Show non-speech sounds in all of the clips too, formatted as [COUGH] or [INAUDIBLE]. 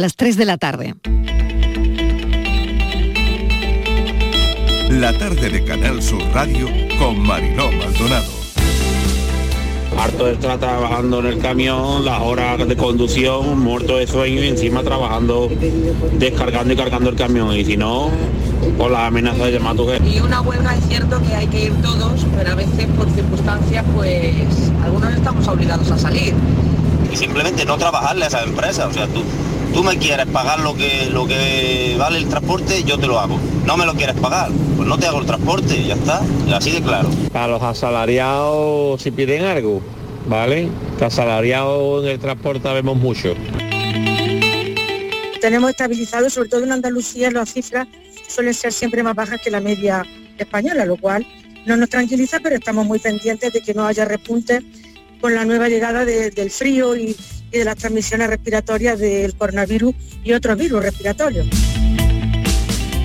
Las 3 de la tarde. La tarde de Canal Sur Radio con Mariló Maldonado. Harto de estar trabajando en el camión, las horas de conducción, muerto de sueño y encima trabajando, descargando y cargando el camión. Y si no, por la amenaza de llamar a tu jefe. Y una huelga es cierto que hay que ir todos, pero a veces por circunstancias, pues algunos estamos obligados a salir. Y simplemente no trabajarle a esa empresa. O sea, tú, tú me quieres pagar lo que, lo que vale el transporte, yo te lo hago. No me lo quieres pagar, pues no te hago el transporte, ya está. Así de claro. Para los asalariados, si piden algo, ¿vale? Que asalariados en el transporte vemos mucho. Tenemos estabilizado, sobre todo en Andalucía, las cifras suelen ser siempre más bajas que la media española, lo cual no nos tranquiliza, pero estamos muy pendientes de que no haya repunte con la nueva llegada de- del frío y, y de las transmisiones respiratorias del coronavirus y otros virus respiratorios.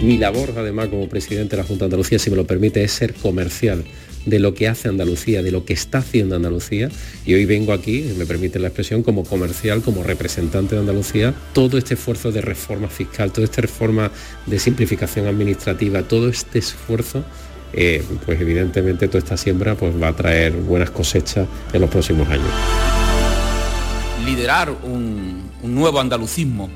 Mi labor, además, como presidente de la Junta de Andalucía, si me lo permite, es ser comercial de lo que hace Andalucía, de lo que está haciendo Andalucía. Y hoy vengo aquí, me permite la expresión, como comercial, como representante de Andalucía, todo este esfuerzo de reforma fiscal, toda esta reforma de simplificación administrativa, todo este esfuerzo, eh, pues evidentemente toda esta siembra pues, va a traer buenas cosechas en los próximos años. Liderar un, un nuevo andalucismo,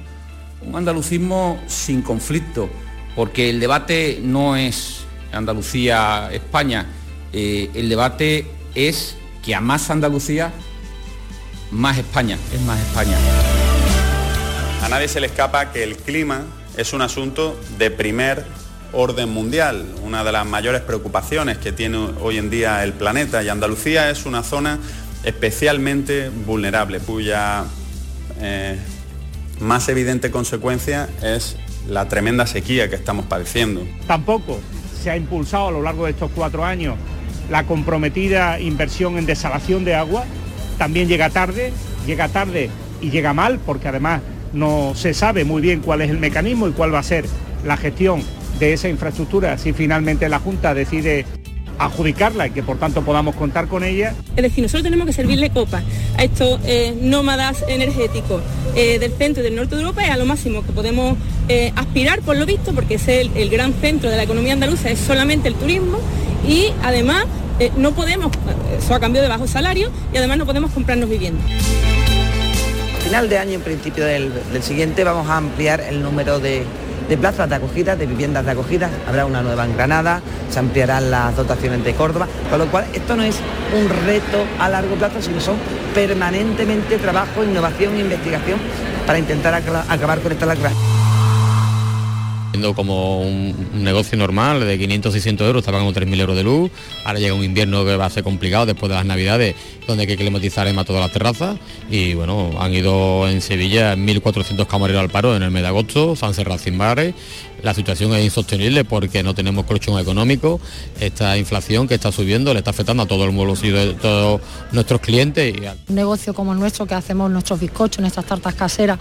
un andalucismo sin conflicto, porque el debate no es Andalucía-España, eh, el debate es que a más Andalucía, más España, es más España. A nadie se le escapa que el clima es un asunto de primer orden mundial, una de las mayores preocupaciones que tiene hoy en día el planeta. Y Andalucía es una zona especialmente vulnerable, cuya eh, más evidente consecuencia es la tremenda sequía que estamos padeciendo. Tampoco se ha impulsado a lo largo de estos cuatro años la comprometida inversión en desalación de agua. También llega tarde, llega tarde y llega mal, porque además no se sabe muy bien cuál es el mecanismo y cuál va a ser la gestión de esa infraestructura si finalmente la Junta decide adjudicarla y que por tanto podamos contar con ella. Es decir, nosotros tenemos que servirle copa a estos eh, nómadas energéticos eh, del centro y del norte de Europa y a lo máximo que podemos eh, aspirar por lo visto, porque es el, el gran centro de la economía andaluza, es solamente el turismo y además eh, no podemos, eso a cambio de bajos salarios, y además no podemos comprarnos viviendas. final de año, en principio del, del siguiente, vamos a ampliar el número de, de plazas de acogida, de viviendas de acogida. Habrá una nueva en Granada, se ampliarán las dotaciones de Córdoba, con lo cual esto no es un reto a largo plazo, sino son permanentemente trabajo, innovación e investigación para intentar acabar con esta lacra. Siendo como un, negocio normal de 500, 600 euros, está pagando 3.000 euros de luz. Ahora llega un invierno que va a ser complicado después de las navidades, donde hay que climatizar además todas las terrazas. Y bueno, han ido en Sevilla 1.400 camareros al paro en el mes de agosto, se han cerrado sin bares. La situación es insostenible porque no tenemos colchón económico. Esta inflación que está subiendo le está afectando a todo el bolsillo de todos nuestros clientes. A- un negocio como el nuestro que hacemos nuestros bizcochos, nuestras tartas caseras,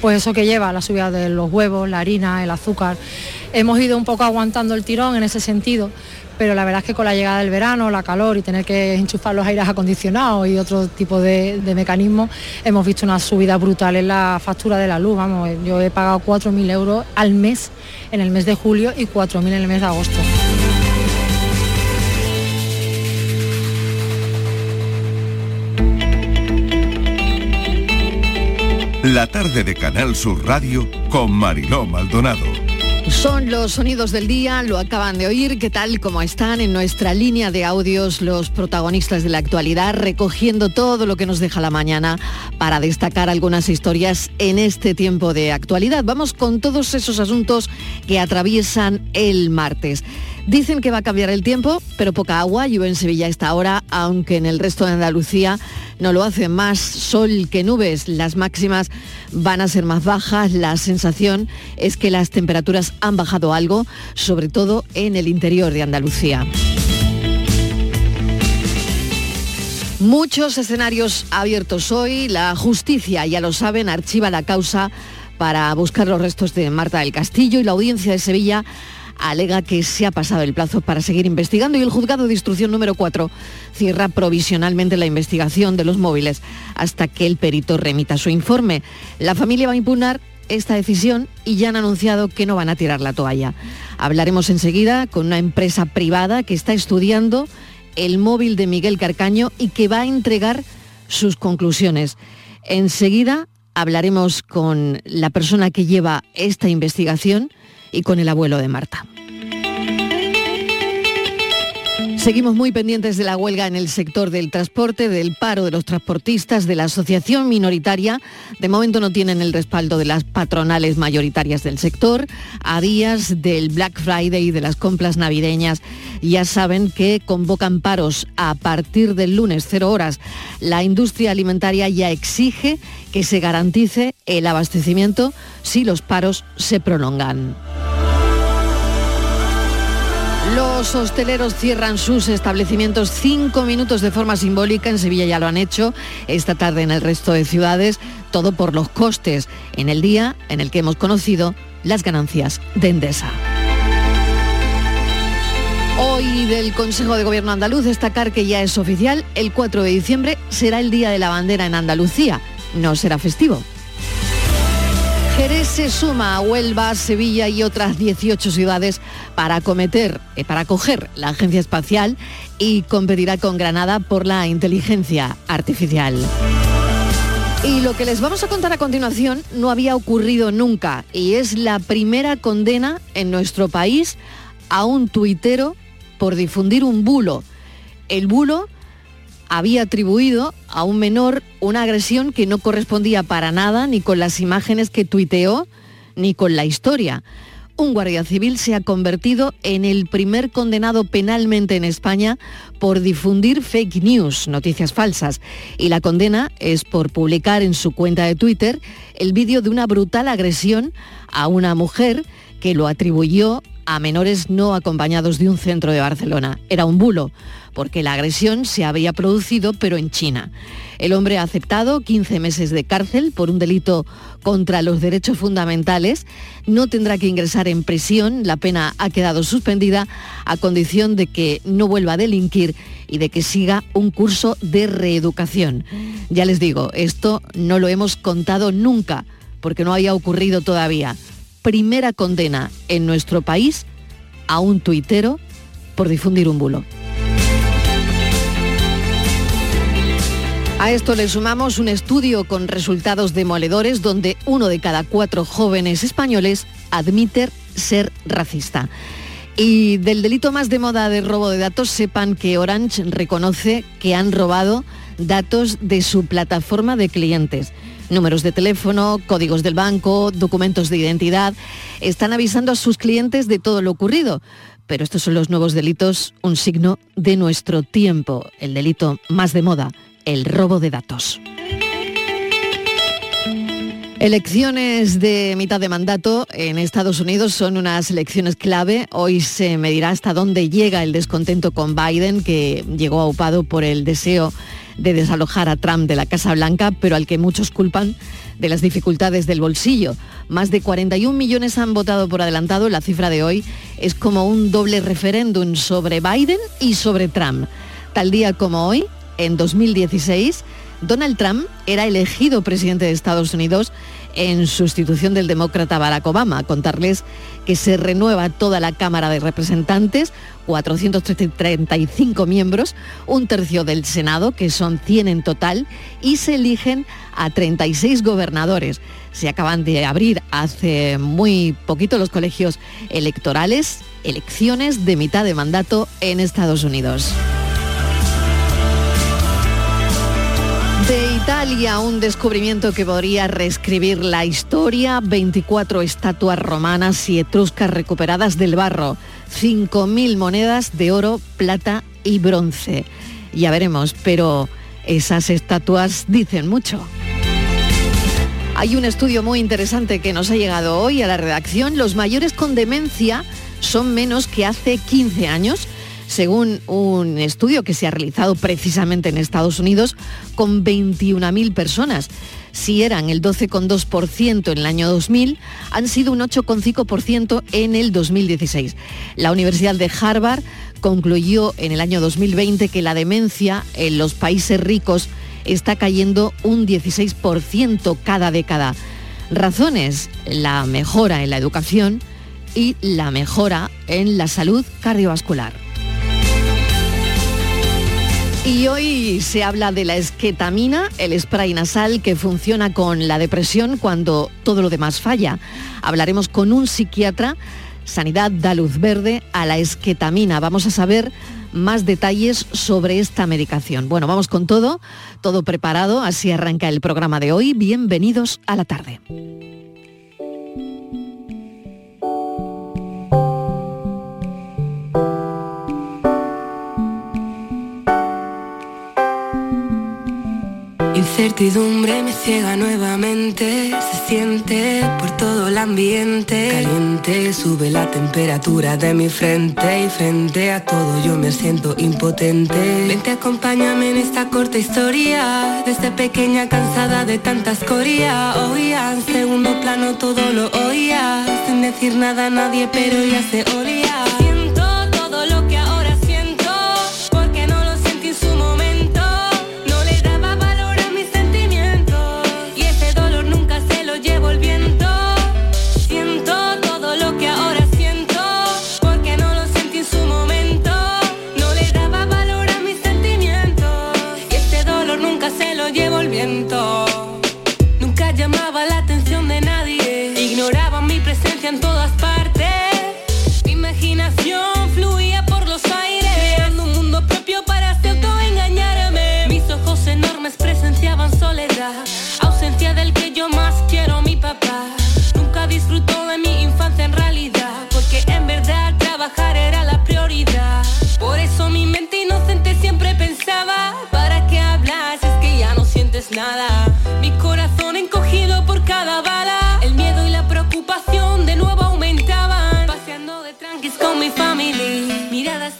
pues eso que lleva la subida de los huevos, la harina, el azúcar. Hemos ido un poco aguantando el tirón en ese sentido, pero la verdad es que con la llegada del verano, la calor y tener que enchufar los aires acondicionados y otro tipo de, mecanismos, hemos visto una subida brutal en la factura de la luz. Vamos, yo he pagado 4.000 euros al mes en el mes de julio y 4.000 en el mes de agosto. La tarde de Canal Sur Radio con Mariló Maldonado. Son los sonidos del día, lo acaban de oír, ¿qué tal? ¿Cómo están en nuestra línea de audios los protagonistas de la actualidad, recogiendo todo lo que nos deja la mañana para destacar algunas historias en este tiempo de actualidad? Vamos con todos esos asuntos que atraviesan el martes. Dicen que va a cambiar el tiempo, pero poca agua, llueve en Sevilla a esta hora, aunque en el resto de Andalucía no lo hace más sol que nubes. Las máximas van a ser más bajas, la sensación es que las temperaturas han bajado algo, sobre todo en el interior de Andalucía. Muchos escenarios abiertos hoy. La justicia, ya lo saben, archiva la causa para buscar los restos de Marta del Castillo y la audiencia de Sevilla alega que se ha pasado el plazo para seguir investigando y el juzgado de instrucción número 4 cierra provisionalmente la investigación de los móviles hasta que el perito remita su informe. La familia va a impugnar esta decisión y ya han anunciado que no van a tirar la toalla. Hablaremos enseguida con una empresa privada que está estudiando el móvil de Miguel Carcaño y que va a entregar sus conclusiones. Enseguida hablaremos con la persona que lleva esta investigación y con el abuelo de Marta. Seguimos muy pendientes de la huelga en el sector del transporte, del paro de los transportistas, de la asociación minoritaria. De momento no tienen el respaldo de las patronales mayoritarias del sector. A días del Black Friday y de las compras navideñas ya saben que convocan paros a partir del lunes 0 horas. La industria alimentaria ya exige que se garantice el abastecimiento si los paros se prolongan. Los hosteleros cierran sus establecimientos cinco minutos de forma simbólica. En Sevilla ya lo han hecho, esta tarde en el resto de ciudades, todo por los costes, en el día en el que hemos conocido las ganancias de Endesa. Hoy del Consejo de Gobierno andaluz destacar que ya es oficial, el 4 de diciembre será el Día de la Bandera en Andalucía, no será festivo. Jerez se suma a Huelva, Sevilla y otras 18 ciudades para acometer, eh, para acoger la agencia espacial y competirá con Granada por la inteligencia artificial. Y lo que les vamos a contar a continuación no había ocurrido nunca y es la primera condena en nuestro país a un tuitero por difundir un bulo. El bulo había atribuido a un menor una agresión que no correspondía para nada ni con las imágenes que tuiteó ni con la historia. Un guardia civil se ha convertido en el primer condenado penalmente en España por difundir fake news, noticias falsas, y la condena es por publicar en su cuenta de Twitter el vídeo de una brutal agresión a una mujer que lo atribuyó a menores no acompañados de un centro de Barcelona. Era un bulo, porque la agresión se había producido, pero en China. El hombre ha aceptado 15 meses de cárcel por un delito contra los derechos fundamentales. No tendrá que ingresar en prisión. La pena ha quedado suspendida a condición de que no vuelva a delinquir y de que siga un curso de reeducación. Ya les digo, esto no lo hemos contado nunca, porque no había ocurrido todavía primera condena en nuestro país a un tuitero por difundir un bulo. A esto le sumamos un estudio con resultados demoledores donde uno de cada cuatro jóvenes españoles admite ser racista. Y del delito más de moda de robo de datos, sepan que Orange reconoce que han robado datos de su plataforma de clientes números de teléfono, códigos del banco, documentos de identidad. Están avisando a sus clientes de todo lo ocurrido. Pero estos son los nuevos delitos, un signo de nuestro tiempo, el delito más de moda, el robo de datos. Elecciones de mitad de mandato en Estados Unidos son unas elecciones clave. Hoy se medirá hasta dónde llega el descontento con Biden, que llegó aupado por el deseo de desalojar a Trump de la Casa Blanca, pero al que muchos culpan de las dificultades del bolsillo. Más de 41 millones han votado por adelantado. La cifra de hoy es como un doble referéndum sobre Biden y sobre Trump. Tal día como hoy, en 2016, Donald Trump era elegido presidente de Estados Unidos en sustitución del demócrata Barack Obama. Contarles que se renueva toda la Cámara de Representantes, 435 miembros, un tercio del Senado, que son 100 en total, y se eligen a 36 gobernadores. Se acaban de abrir hace muy poquito los colegios electorales, elecciones de mitad de mandato en Estados Unidos. De Italia, un descubrimiento que podría reescribir la historia. 24 estatuas romanas y etruscas recuperadas del barro. 5.000 monedas de oro, plata y bronce. Ya veremos, pero esas estatuas dicen mucho. Hay un estudio muy interesante que nos ha llegado hoy a la redacción. Los mayores con demencia son menos que hace 15 años según un estudio que se ha realizado precisamente en Estados Unidos con 21.000 personas. Si eran el 12,2% en el año 2000, han sido un 8,5% en el 2016. La Universidad de Harvard concluyó en el año 2020 que la demencia en los países ricos está cayendo un 16% cada década. razones, la mejora en la educación y la mejora en la salud cardiovascular. Y hoy se habla de la esquetamina, el spray nasal que funciona con la depresión cuando todo lo demás falla. Hablaremos con un psiquiatra. Sanidad da luz verde a la esquetamina. Vamos a saber más detalles sobre esta medicación. Bueno, vamos con todo, todo preparado, así arranca el programa de hoy. Bienvenidos a la tarde. Incertidumbre me ciega nuevamente, se siente por todo el ambiente. Caliente, sube la temperatura de mi frente y frente a todo yo me siento impotente. Vente, acompáñame en esta corta historia, desde pequeña cansada de tanta escoria. Oía, en segundo plano todo lo oía, sin decir nada a nadie, pero ya se olía.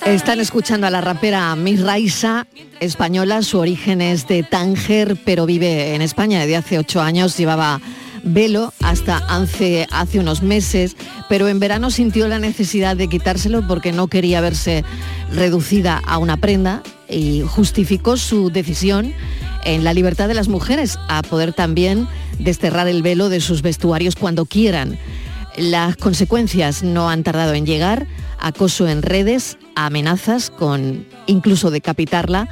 Están escuchando a la rapera Miss Raisa, española, su origen es de Tánger, pero vive en España desde hace ocho años, llevaba velo hasta hace, hace unos meses, pero en verano sintió la necesidad de quitárselo porque no quería verse reducida a una prenda y justificó su decisión en la libertad de las mujeres a poder también desterrar el velo de sus vestuarios cuando quieran. Las consecuencias no han tardado en llegar, acoso en redes, amenazas con incluso decapitarla.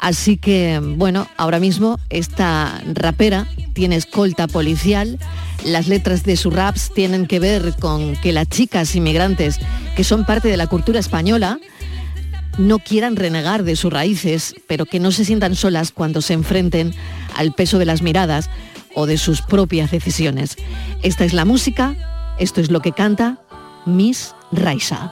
Así que, bueno, ahora mismo esta rapera tiene escolta policial. Las letras de sus raps tienen que ver con que las chicas inmigrantes que son parte de la cultura española no quieran renegar de sus raíces, pero que no se sientan solas cuando se enfrenten al peso de las miradas o de sus propias decisiones. Esta es la música, esto es lo que canta Miss Raisa.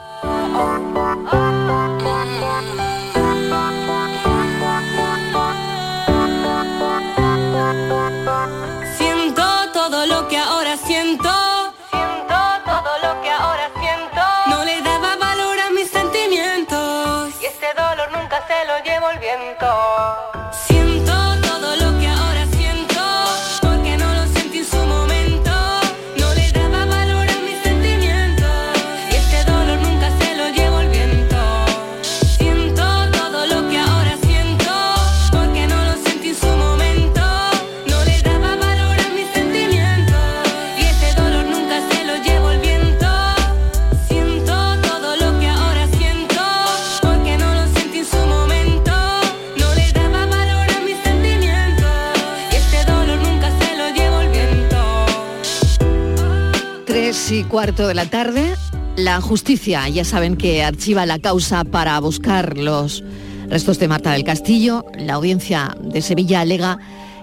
Cuarto de la tarde, la justicia, ya saben que archiva la causa para buscar los restos de Marta del Castillo. La audiencia de Sevilla alega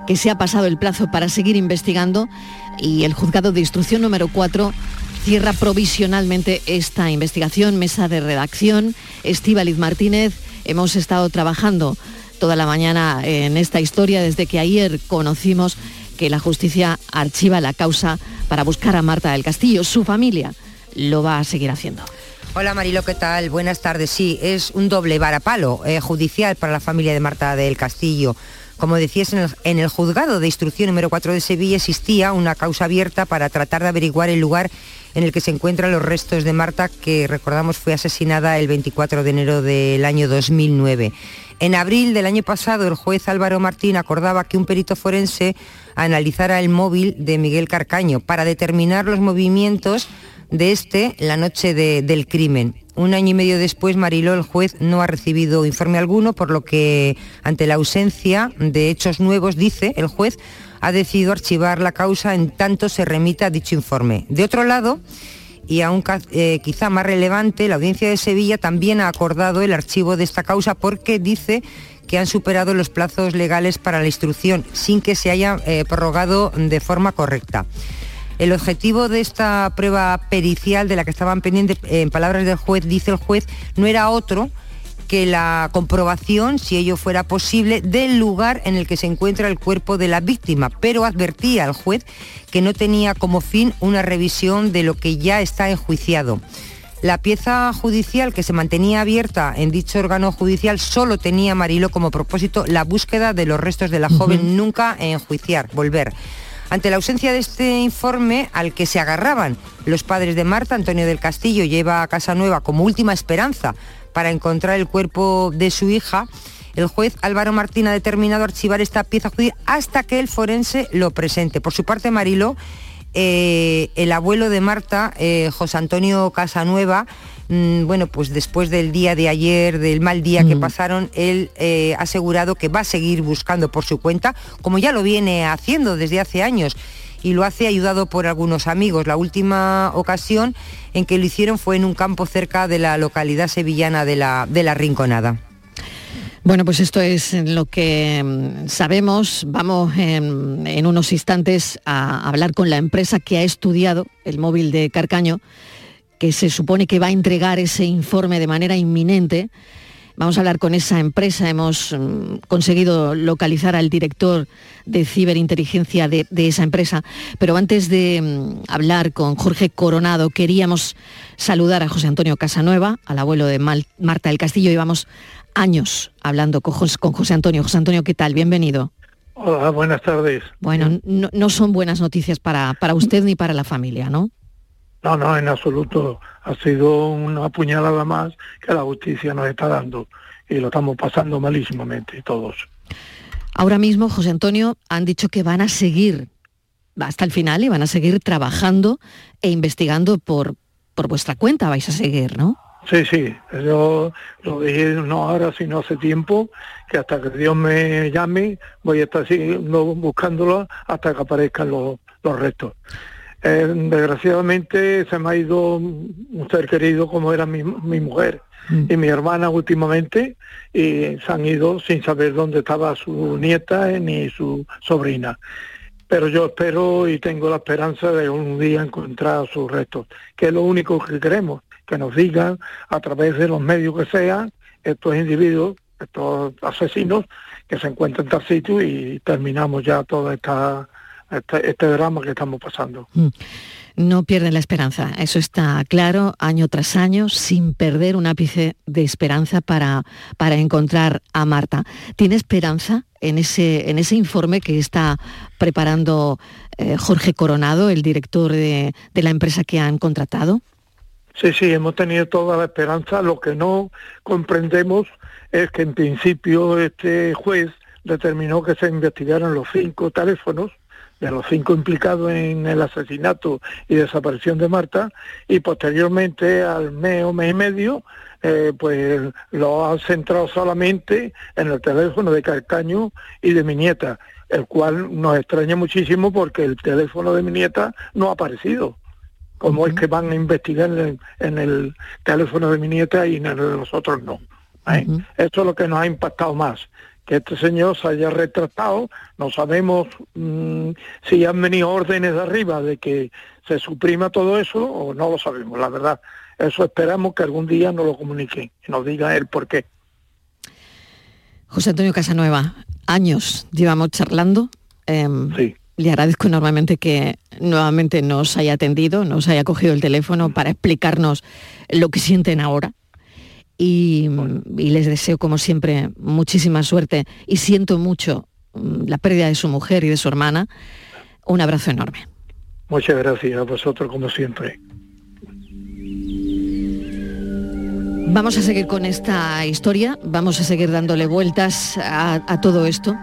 que se ha pasado el plazo para seguir investigando y el juzgado de instrucción número 4 cierra provisionalmente esta investigación. Mesa de redacción, Estíbaliz Martínez, hemos estado trabajando toda la mañana en esta historia desde que ayer conocimos que la justicia archiva la causa para buscar a Marta del Castillo. Su familia lo va a seguir haciendo. Hola Marilo, ¿qué tal? Buenas tardes. Sí, es un doble varapalo eh, judicial para la familia de Marta del Castillo. Como decías, en el, en el juzgado de instrucción número 4 de Sevilla existía una causa abierta para tratar de averiguar el lugar en el que se encuentran los restos de Marta, que recordamos fue asesinada el 24 de enero del año 2009. En abril del año pasado, el juez Álvaro Martín acordaba que un perito forense analizara el móvil de Miguel Carcaño para determinar los movimientos de este la noche del crimen. Un año y medio después, Mariló, el juez, no ha recibido informe alguno, por lo que, ante la ausencia de hechos nuevos, dice el juez, ha decidido archivar la causa en tanto se remita dicho informe. De otro lado, y aún eh, quizá más relevante, la Audiencia de Sevilla también ha acordado el archivo de esta causa porque dice que han superado los plazos legales para la instrucción sin que se haya eh, prorrogado de forma correcta. El objetivo de esta prueba pericial de la que estaban pendientes, en palabras del juez, dice el juez, no era otro que la comprobación, si ello fuera posible, del lugar en el que se encuentra el cuerpo de la víctima, pero advertía al juez que no tenía como fin una revisión de lo que ya está enjuiciado. La pieza judicial que se mantenía abierta en dicho órgano judicial solo tenía Marilo como propósito la búsqueda de los restos de la joven, nunca enjuiciar, volver. Ante la ausencia de este informe al que se agarraban los padres de Marta, Antonio del Castillo lleva a Casa Nueva como última esperanza para encontrar el cuerpo de su hija, el juez Álvaro Martín ha determinado archivar esta pieza judicial hasta que el forense lo presente. Por su parte, Marilo, eh, el abuelo de Marta, eh, José Antonio Casanueva, mm, bueno, pues después del día de ayer, del mal día que mm. pasaron, él eh, ha asegurado que va a seguir buscando por su cuenta, como ya lo viene haciendo desde hace años y lo hace ayudado por algunos amigos. La última ocasión en que lo hicieron fue en un campo cerca de la localidad sevillana de la, de la Rinconada. Bueno, pues esto es lo que mm, sabemos. Vamos en, unos instantes a hablar con la empresa que ha estudiado el móvil de Carcaño, que se supone que va a entregar ese informe de manera inminente. Vamos a hablar con esa empresa. Hemos mm, conseguido localizar al director de ciberinteligencia de, esa empresa. Pero antes de mm, hablar con Jorge Coronado, queríamos saludar a José Antonio Casanueva, al abuelo de Marta del Castillo. y vamos años hablando con José, Antonio. José Antonio, ¿qué tal? Bienvenido. Hola, buenas tardes. Bueno, no, son buenas noticias para, para usted ni para la familia, ¿no? No, no, en absoluto. Ha sido una puñalada más que la justicia nos está dando y lo estamos pasando malísimamente todos. Ahora mismo, José Antonio, han dicho que van a seguir hasta el final y van a seguir trabajando e investigando por, por vuestra cuenta, vais a seguir, ¿no? Sí, sí, yo lo dije no ahora, sino hace tiempo, que hasta que Dios me llame voy a estar siguiendo buscándolo hasta que aparezcan los, restos. Eh, desgraciadamente se me ha ido un ser querido como era mi, mujer mm. y mi hermana últimamente y se han ido sin saber dónde estaba su nieta ni su sobrina. Pero yo espero y tengo la esperanza de un día encontrar sus restos, que es lo único que queremos que nos digan a través de los medios que sean estos individuos, estos asesinos que se encuentran en tal sitio y terminamos ya todo esta, este, este drama que estamos pasando. Mm. No pierden la esperanza, eso está claro, año tras año, sin perder un ápice de esperanza para, para encontrar a Marta. ¿Tiene esperanza en ese, en ese informe que está preparando eh, Jorge Coronado, el director de, de la empresa que han contratado? Sí, sí, hemos tenido toda la esperanza. Lo que no comprendemos es que en principio este juez determinó que se investigaran los cinco teléfonos de los cinco implicados en el asesinato y desaparición de Marta y posteriormente al mes o mes y medio eh, pues lo ha centrado solamente en el teléfono de Carcaño y de mi nieta, el cual nos extraña muchísimo porque el teléfono de mi nieta no ha aparecido como es que van a investigar en el, teléfono de mi nieta y en el de nosotros no. ¿eh? Esto es lo que nos ha impactado más, que este señor se haya retratado, no sabemos mm, si han venido órdenes de arriba de que se suprima todo eso o no lo sabemos, la verdad. Eso esperamos que algún día nos lo comunique y nos diga él por qué. José Antonio Casanueva, años llevamos charlando. Em, sí le agradezco enormemente que nuevamente nos haya atendido, nos haya cogido el teléfono para explicarnos lo que sienten ahora. Y, les deseo, como siempre, muchísima suerte y siento mucho mm, la pérdida de su mujer y de su hermana. Un abrazo enorme. Muchas gracias a vosotros, como siempre. Vamos a seguir con esta historia, vamos a seguir dándole vueltas a, todo esto,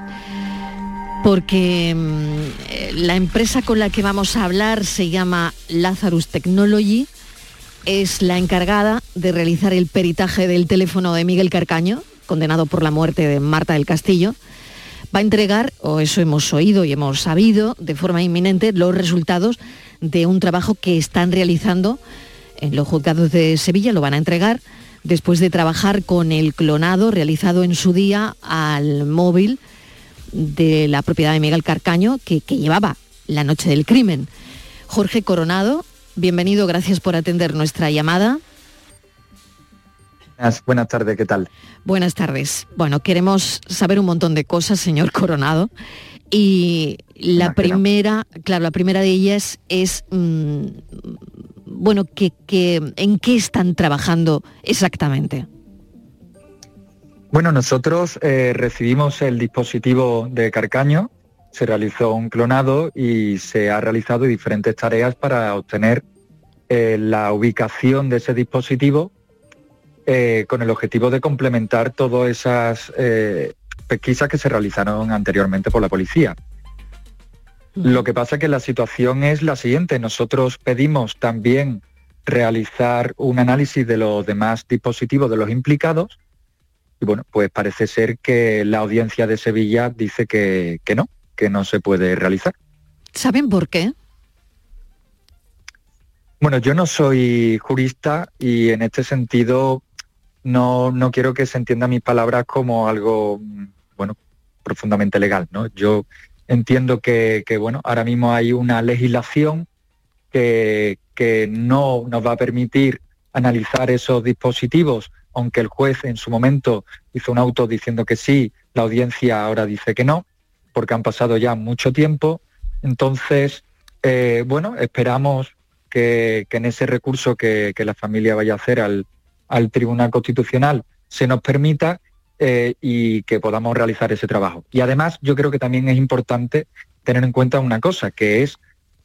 porque mm, la empresa con la que vamos a hablar se llama Lazarus Technology, es la encargada de realizar el peritaje del teléfono de Miguel Carcaño, condenado por la muerte de Marta del Castillo. Va a entregar, o eso hemos oído y hemos sabido de forma inminente, los resultados de un trabajo que están realizando en los juzgados de Sevilla, lo van a entregar después de trabajar con el clonado realizado en su día al móvil de la propiedad de Miguel Carcaño que, llevaba la noche del crimen. Jorge Coronado, bienvenido, gracias por atender nuestra llamada. Buenas, tardes, ¿qué tal? Buenas tardes. Bueno, queremos saber un montón de cosas, señor [LAUGHS] Coronado. Y la primera, claro, la primera de ellas es, mm, bueno, que, ¿en qué están trabajando exactamente? Bueno, nosotros eh, recibimos el dispositivo de Carcaño, se realizó un clonado y se ha realizado diferentes tareas para obtener eh, la ubicación de ese dispositivo eh, con el objetivo de complementar todas esas pesquisas que se realizaron anteriormente por la policía. Lo que pasa es que la situación es la siguiente. Nosotros pedimos también realizar un análisis de los demás dispositivos de los implicados y bueno, pues parece ser que la audiencia de Sevilla dice que, no, que no se puede realizar. ¿Saben por qué? Bueno, yo no soy jurista y en este sentido no, no quiero que se entienda mis palabras como algo bueno, profundamente legal, ¿no? Yo entiendo que, bueno, ahora mismo hay una legislación que, que no nos va a permitir analizar esos dispositivos, aunque el juez en su momento hizo un auto diciendo que sí, la audiencia ahora dice que no, porque han pasado ya mucho tiempo. Entonces, eh, bueno, esperamos que, en ese recurso que, la familia vaya a hacer al, al Tribunal Constitucional se nos permita eh, y que podamos realizar ese trabajo. Y además yo creo que también es importante tener en cuenta una cosa, que es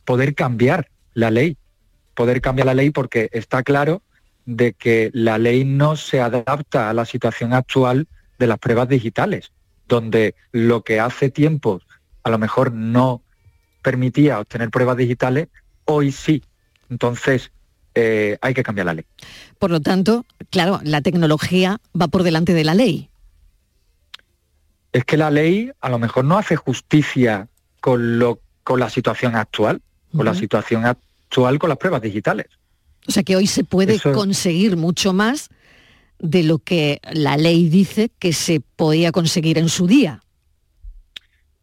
poder cambiar la ley, poder cambiar la ley porque está claro de que la ley no se adapta a la situación actual de las pruebas digitales, donde lo que hace tiempo a lo mejor no permitía obtener pruebas digitales, hoy sí. Entonces, eh, hay que cambiar la ley. Por lo tanto, claro, la tecnología va por delante de la ley es que la ley a lo mejor no hace justicia con, lo, con la situación actual, con la situación actual con las pruebas digitales. O sea que hoy se puede conseguir mucho más de lo que la ley dice que se podía conseguir en su día.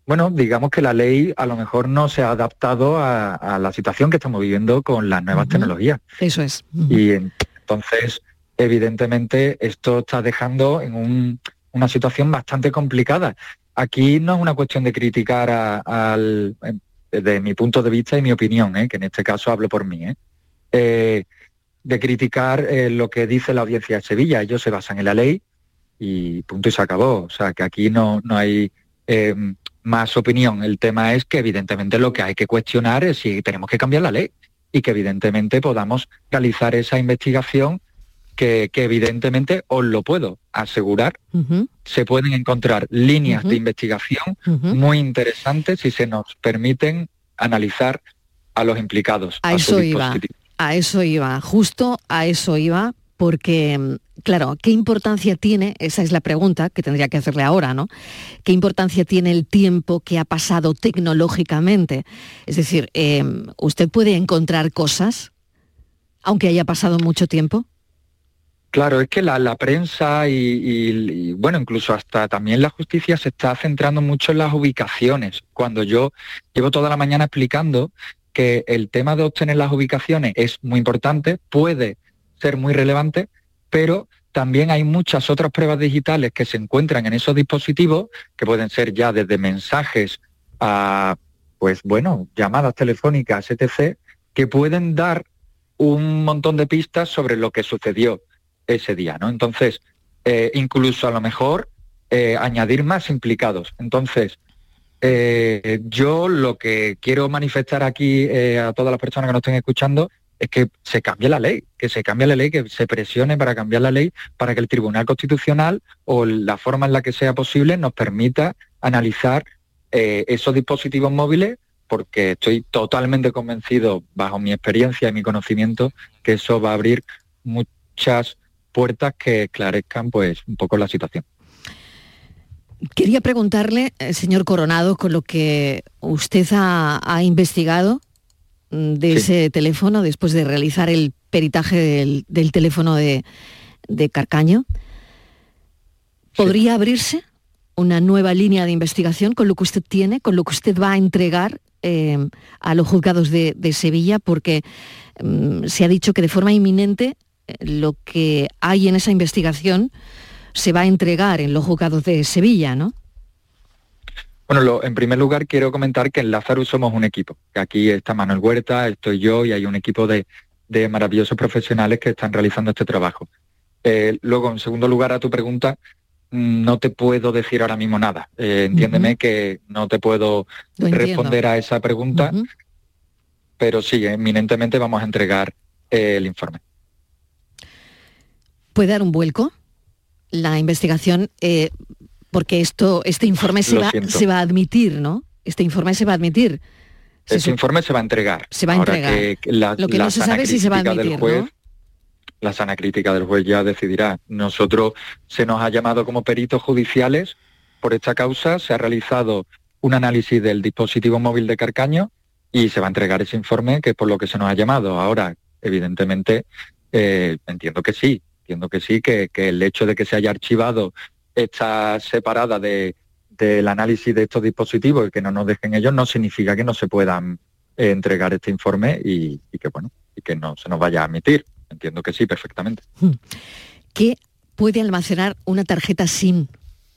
Bueno, digamos que la ley a lo mejor no se ha adaptado a, la situación que estamos viviendo con las nuevas tecnologías. Eso es. Y entonces, evidentemente, esto está dejando en un, una situación bastante complicada. Aquí no es una cuestión de criticar al, desde mi punto de vista y mi opinión, ¿eh? que en este caso hablo por mí, ¿eh? Eh, de criticar lo que dice la audiencia de Sevilla. Ellos se basan en la ley y punto y se acabó. O sea, que aquí no, no hay más opinión. El tema es que evidentemente lo que hay que cuestionar es si tenemos que cambiar la ley y que evidentemente podamos realizar esa investigación que, evidentemente os lo puedo asegurar, se pueden encontrar líneas de investigación muy interesantes si se nos permiten analizar a los implicados. A, eso iba, a eso iba, justo a eso iba, porque, claro, ¿qué importancia tiene? Esa es la pregunta que tendría que hacerle ahora, ¿no? ¿Qué importancia tiene el tiempo que ha pasado tecnológicamente? Es decir, em, ¿usted puede encontrar cosas, aunque haya pasado mucho tiempo? Claro, es que la, prensa y, bueno, incluso hasta también la justicia se está centrando mucho en las ubicaciones. Cuando yo llevo toda la mañana explicando que el tema de obtener las ubicaciones es muy importante, puede ser muy relevante, pero también hay muchas otras pruebas digitales que se encuentran en esos dispositivos, que pueden ser ya desde mensajes a, pues bueno, llamadas telefónicas, etc., que pueden dar un montón de pistas sobre lo que sucedió ese día, ¿no? Entonces, eh, incluso a lo mejor eh, añadir más implicados. Entonces, eh, yo lo que quiero manifestar aquí a todas las personas que nos estén escuchando es que se cambie la ley, que se cambie la ley, que se presione para cambiar la ley para que el Tribunal Constitucional o la forma en la que sea posible nos permita analizar eh, esos dispositivos móviles porque estoy totalmente convencido, bajo mi experiencia y mi conocimiento, que eso va a abrir muchas puertas que esclarezcan pues un poco la situación. Quería preguntarle, eh, señor Coronado, con lo que usted ha, investigado mm, de ese teléfono después de realizar el peritaje del, teléfono de, Carcaño, ¿podría abrirse una nueva línea de investigación con lo que usted tiene, con lo que usted va a entregar eh, a los juzgados de, Sevilla? Porque mm, se ha dicho que de forma inminente eh, lo que hay en esa investigación se va a entregar en los juzgados de Sevilla, ¿no? Bueno, en primer lugar quiero comentar que en Lázaro somos un equipo. Aquí está Manuel Huerta, estoy yo y hay un equipo de, maravillosos profesionales que están realizando este trabajo. Eh, luego, en segundo lugar, a tu pregunta, mm, no te puedo decir ahora mismo nada. Eh, entiéndeme que no te puedo responder a esa pregunta, pero sí, eminentemente vamos a entregar eh, el informe. ¿Puede dar un vuelco? La investigación, eh, porque esto, este informe se va, se va, a admitir, ¿no? Este informe se va a admitir. Ese informe se va a entregar. Se va a entregar. Lo que no se sabe si se va a admitir, ¿no? La sana crítica del juez ya decidirá. Nosotros se nos ha llamado como peritos judiciales por esta causa, se ha realizado un análisis del dispositivo móvil de Carcaño y se va a entregar ese informe, que es por lo que se nos ha llamado. Ahora, evidentemente, eh, entiendo que sí, entiendo que sí, que, el hecho de que se haya archivado esta separada de, del análisis de estos dispositivos y que no nos dejen ellos no significa que no se puedan eh, entregar este informe y, que bueno y que no se nos vaya a admitir. Entiendo que sí, perfectamente. Hmm. ¿Qué puede almacenar una tarjeta SIM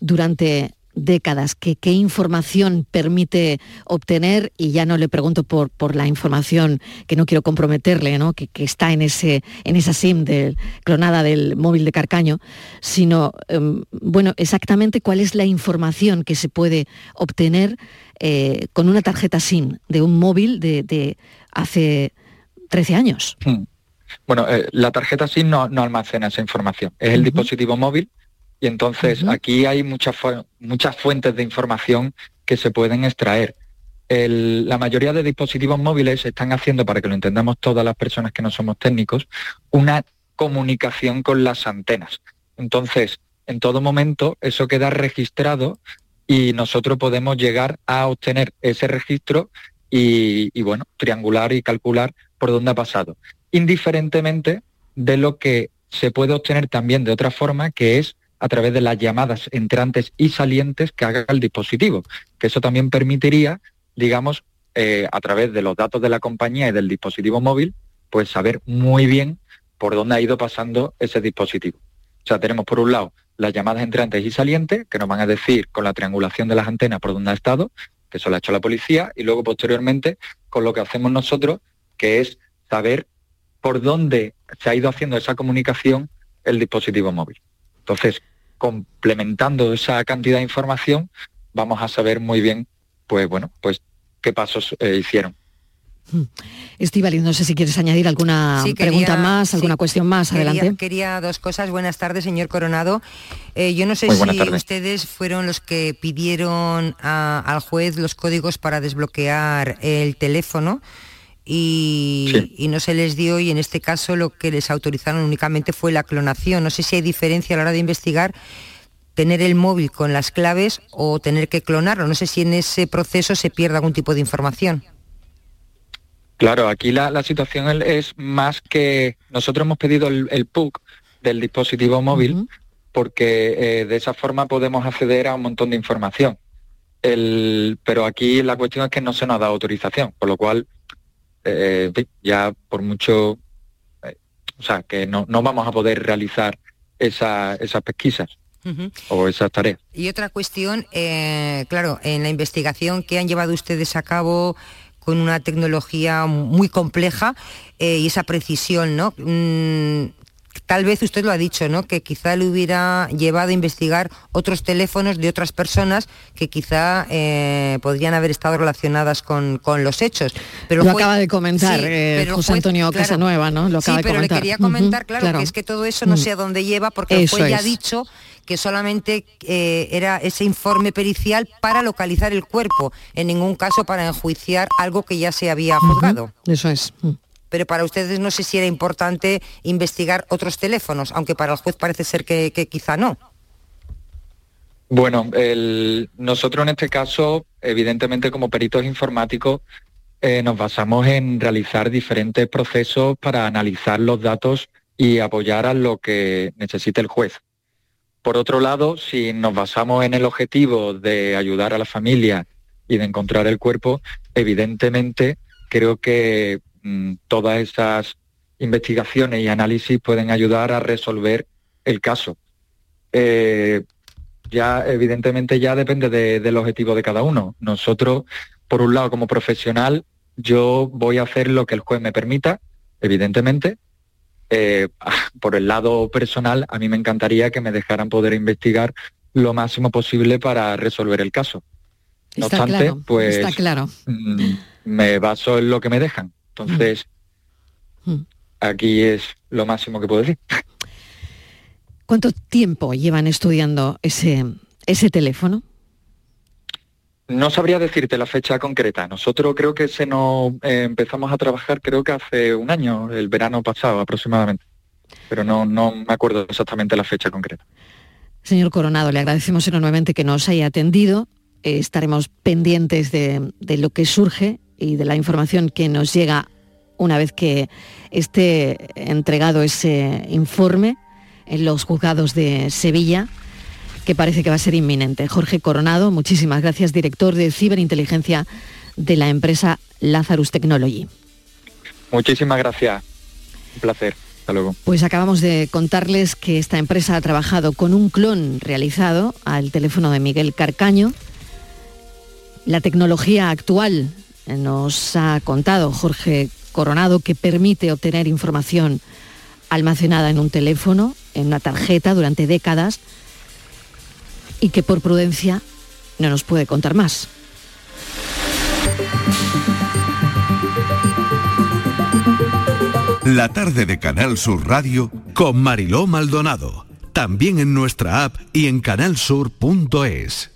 durante décadas, ¿qué, qué información permite obtener, y ya no le pregunto por, por la información que no quiero comprometerle, ¿no? Que, está en, ese, en esa SIM del, clonada del móvil de Carcaño, sino, em, bueno, exactamente cuál es la información que se puede obtener eh, con una tarjeta SIM de un móvil de, hace 13 años. Hmm. Bueno, eh, la tarjeta SIM no, almacena esa información, es el dispositivo móvil y entonces aquí hay muchas, muchas fuentes de información que se pueden extraer. la mayoría de dispositivos móviles están haciendo, para que lo entendamos todas las personas que no somos técnicos, una comunicación con las antenas. Entonces, en todo momento eso queda registrado y nosotros podemos llegar a obtener ese registro y, y, bueno, triangular y calcular por dónde ha pasado. Indiferentemente de lo que se puede obtener también de otra forma, que es a través de las llamadas entrantes y salientes que haga el dispositivo, que eso también permitiría, digamos, eh, a través de los datos de la compañía y del dispositivo móvil, pues saber muy bien por dónde ha ido pasando ese dispositivo. O sea, tenemos por un lado las llamadas entrantes y salientes, que nos van a decir con la triangulación de las antenas por dónde ha estado, que eso lo ha hecho la policía, y luego posteriormente con lo que hacemos nosotros, que es saber por dónde se ha ido haciendo esa comunicación el dispositivo móvil. Entonces, complementando esa cantidad de información, vamos a saber muy bien, pues bueno, pues qué pasos eh, hicieron. Hmm. Estivali, no sé si quieres añadir alguna pregunta más, alguna cuestión más. Adelante. Quería dos cosas. Buenas tardes, señor Coronado. Eh, yo no sé si ustedes fueron los que pidieron al juez los códigos para desbloquear el teléfono y, no se les dio y en este caso lo que les autorizaron únicamente fue la clonación. No sé si hay diferencia a la hora de investigar tener el móvil con las claves o tener que clonarlo. No sé si en ese proceso se pierde algún tipo de información. Claro, aquí la, situación es más que nosotros hemos pedido el, el PUC del dispositivo móvil porque eh, de esa forma podemos acceder a un montón de información. pero aquí la cuestión es que no se nos ha dado autorización, por lo cual eh, ya por mucho, eh, o sea, que no, vamos a poder realizar esas pesquisas. o esas tareas. Y otra cuestión, eh, claro, en la investigación que han llevado ustedes a cabo con una tecnología muy compleja y esa precisión, ¿no? Tal vez usted lo ha dicho, ¿no? Que quizá le hubiera llevado a investigar otros teléfonos de otras personas que quizá eh, podrían haber estado relacionadas con, con los hechos. Pero lo acaba de comentar eh, José Antonio Casanueva, ¿no? Lo acaba sí, pero de comentar. le quería comentar, claro, que es que todo eso no sé a dónde lleva, porque el juez ya ha dicho que solamente eh, era ese informe pericial para localizar el cuerpo, en ningún caso para enjuiciar algo que ya se había juzgado. Eso es. Mm. Pero para ustedes no sé si era importante investigar otros teléfonos, aunque para el juez parece ser que, quizá no. Bueno, nosotros en este caso, evidentemente como peritos informáticos, eh, nos basamos en realizar diferentes procesos para analizar los datos y apoyar a lo que necesite el juez. Por otro lado, si nos basamos en el objetivo de ayudar a la familia y de encontrar el cuerpo, evidentemente creo que todas esas investigaciones y análisis pueden ayudar a resolver el caso. Eh, ya evidentemente ya depende del objetivo de cada uno. Nosotros, por un lado, como profesional, yo voy a hacer lo que el juez me permita, evidentemente, eh, [LAUGHS] por el lado personal, a mí me encantaría que me dejaran poder investigar lo máximo posible para resolver el caso. No está obstante, claro, pues está claro. mm, me baso en lo que me dejan. Entonces, Mm. aquí es lo máximo que puedo decir. ¿Cuánto tiempo llevan estudiando ese, ese teléfono? No sabría decirte la fecha concreta. Nosotros creo que se nos eh, empezamos a trabajar creo que hace un año, el verano pasado aproximadamente. Pero no, no me acuerdo exactamente la fecha concreta. Señor Coronado, le agradecemos enormemente que nos haya atendido. Eh, estaremos pendientes de, de lo que surge y de la información que nos llega una vez que esté entregado ese informe en los juzgados de Sevilla, que parece que va a ser inminente. Jorge Coronado, muchísimas gracias, director de ciberinteligencia de la empresa Lazarus Technology. Muchísimas gracias. Un placer. Hasta luego. Pues acabamos de contarles que esta empresa ha trabajado con un clon realizado al teléfono de Miguel Carcaño. La tecnología actual nos ha contado Jorge Coronado que permite obtener información almacenada en un teléfono, en una tarjeta durante décadas y que por prudencia no nos puede contar más. La tarde de Canal Sur Radio con Mariló Maldonado. También en nuestra app y en canalsur.es.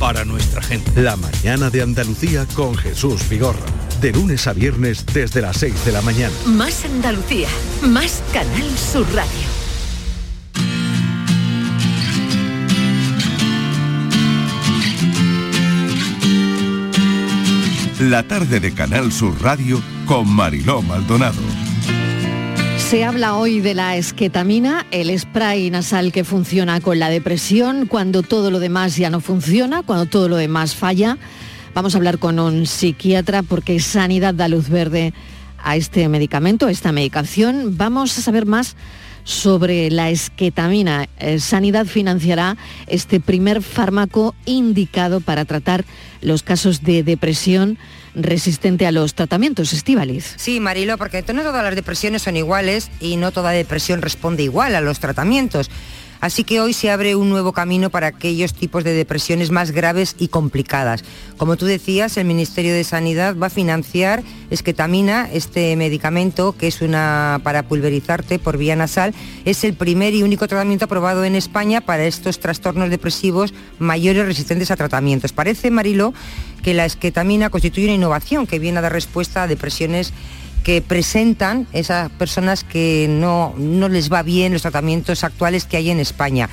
para nuestra gente. La mañana de Andalucía con Jesús Vigorra. De lunes a viernes desde las 6 de la mañana. Más Andalucía, más Canal Sur Radio. La tarde de Canal Sur Radio con Mariló Maldonado. Se habla hoy de la esquetamina, el spray nasal que funciona con la depresión, cuando todo lo demás ya no funciona, cuando todo lo demás falla. Vamos a hablar con un psiquiatra porque Sanidad da luz verde a este medicamento, a esta medicación. Vamos a saber más sobre la esquetamina. Eh, Sanidad financiará este primer fármaco indicado para tratar los casos de depresión resistente a los tratamientos, Estíbaliz. Sí, Marilo, porque no todas las depresiones son iguales y no toda depresión responde igual a los tratamientos. Así que hoy se abre un nuevo camino para aquellos tipos de depresiones más graves y complicadas. Como tú decías, el Ministerio de Sanidad va a financiar esquetamina, este medicamento que es una para pulverizarte por vía nasal. Es el primer y único tratamiento aprobado en España para estos trastornos depresivos mayores resistentes a tratamientos. Parece, Marilo, que la esquetamina constituye una innovación que viene a dar respuesta a depresiones que presentan esas personas que no, no les va bien los tratamientos actuales que hay en España.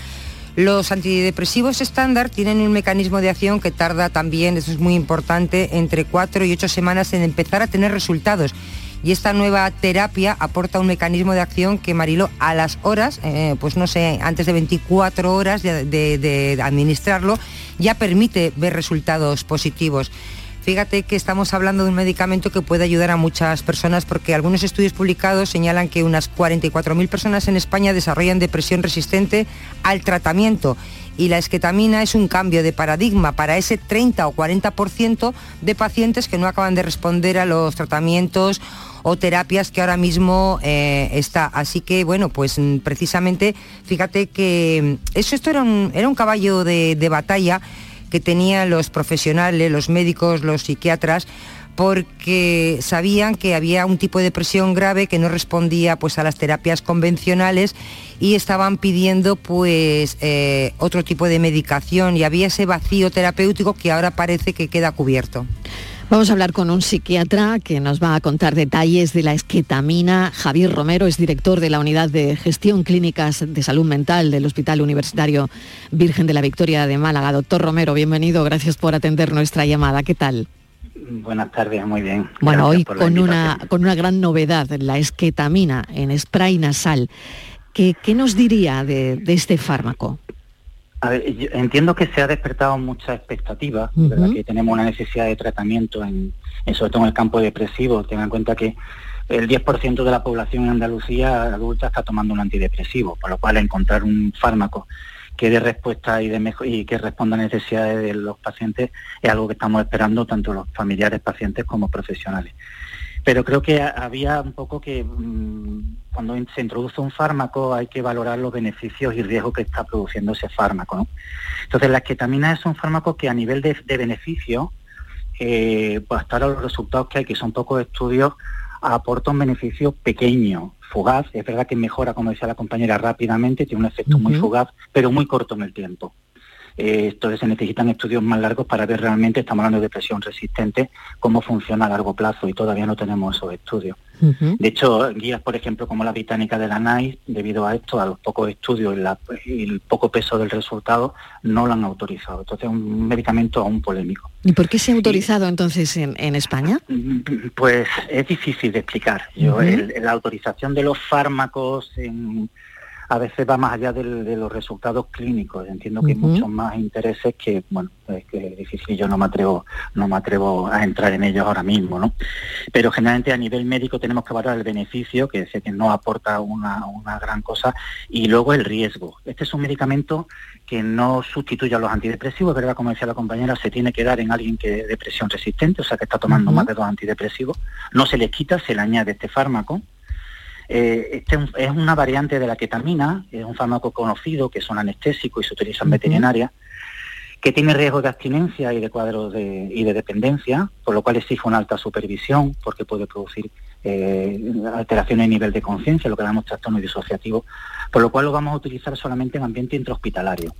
Los antidepresivos estándar tienen un mecanismo de acción que tarda también, eso es muy importante, entre cuatro y ocho semanas en empezar a tener resultados. Y esta nueva terapia aporta un mecanismo de acción que Marilo a las horas, eh, pues no sé, antes de 24 horas de administrarlo, ya permite ver resultados positivos. Fíjate que estamos hablando de un medicamento que puede ayudar a muchas personas porque algunos estudios publicados señalan que unas 44.000 personas en España desarrollan depresión resistente al tratamiento y la esquetamina es un cambio de paradigma para ese 30 o 40% de pacientes que no acaban de responder a los tratamientos o terapias que ahora mismo eh, está. Así que bueno, pues mm, precisamente fíjate que mm, eso esto era un, era un caballo de, de batalla que tenían los profesionales, los médicos, los psiquiatras, porque sabían que había un tipo de depresión grave que no respondía pues a las terapias convencionales y estaban pidiendo pues eh, otro tipo de medicación y había ese vacío terapéutico que ahora parece que queda cubierto. Vamos a hablar con un psiquiatra que nos va a contar detalles de la esquetamina. Javier Romero es director de la Unidad de Gestión Clínicas de Salud Mental del Hospital Universitario Virgen de la Victoria de Málaga. Doctor Romero, bienvenido. Gracias por atender nuestra llamada. ¿Qué tal? Buenas tardes, muy bien. Bueno, hoy con una, con una gran novedad, la esquetamina en spray nasal. ¿Qué, qué nos diría de, de este fármaco? A ver, yo entiendo que se ha despertado mucha expectativa, ¿verdad? que tenemos una necesidad de tratamiento, en, en, sobre todo en el campo depresivo. Tengan en cuenta que el 10% de la población en Andalucía adulta está tomando un antidepresivo, por lo cual encontrar un fármaco que dé respuesta y, de mejor, y que responda a necesidades de los pacientes es algo que estamos esperando tanto los familiares, pacientes como profesionales pero creo que había un poco que mmm, cuando se introduce un fármaco hay que valorar los beneficios y riesgos que está produciendo ese fármaco. ¿no? Entonces la esquetamina es un fármaco que a nivel de, de beneficio, eh, pues hasta ahora los resultados que hay, que son pocos estudios, aporta un beneficio pequeño, fugaz. Es verdad que mejora, como decía la compañera, rápidamente, tiene un efecto uh -huh. muy fugaz, pero muy corto en el tiempo. Eh, entonces se necesitan estudios más largos para ver realmente, estamos hablando de depresión resistente, cómo funciona a largo plazo y todavía no tenemos esos estudios. Uh -huh. De hecho, guías, por ejemplo, como la británica de la NICE, debido a esto, a los pocos estudios y, la, y el poco peso del resultado, no lo han autorizado. Entonces es un medicamento aún polémico. ¿Y por qué se ha autorizado y, entonces en, en, España? Pues es difícil de explicar. Yo, uh -huh. el, la autorización de los fármacos en a veces va más allá de los resultados clínicos. Entiendo que hay muchos más intereses que, bueno, es que es difícil, yo no me atrevo, no me atrevo a entrar en ellos ahora mismo, ¿no? Pero generalmente a nivel médico tenemos que valorar el beneficio, que sé que no aporta una, una gran cosa, y luego el riesgo. Este es un medicamento que no sustituye a los antidepresivos, ¿verdad? Como decía la compañera, se tiene que dar en alguien que es depresión resistente, o sea que está tomando más de dos antidepresivos. No se le quita, se le añade este fármaco eh, este es una variante de la ketamina, es un fármaco conocido que son anestésicos y se utiliza en veterinaria, que tiene riesgo de abstinencia y de cuadros de, y de dependencia, por lo cual exige una alta supervisión porque puede producir eh, alteraciones en nivel de conciencia, lo que llamamos trastorno disociativo, por lo cual lo vamos a utilizar solamente en ambiente intrahospitalario.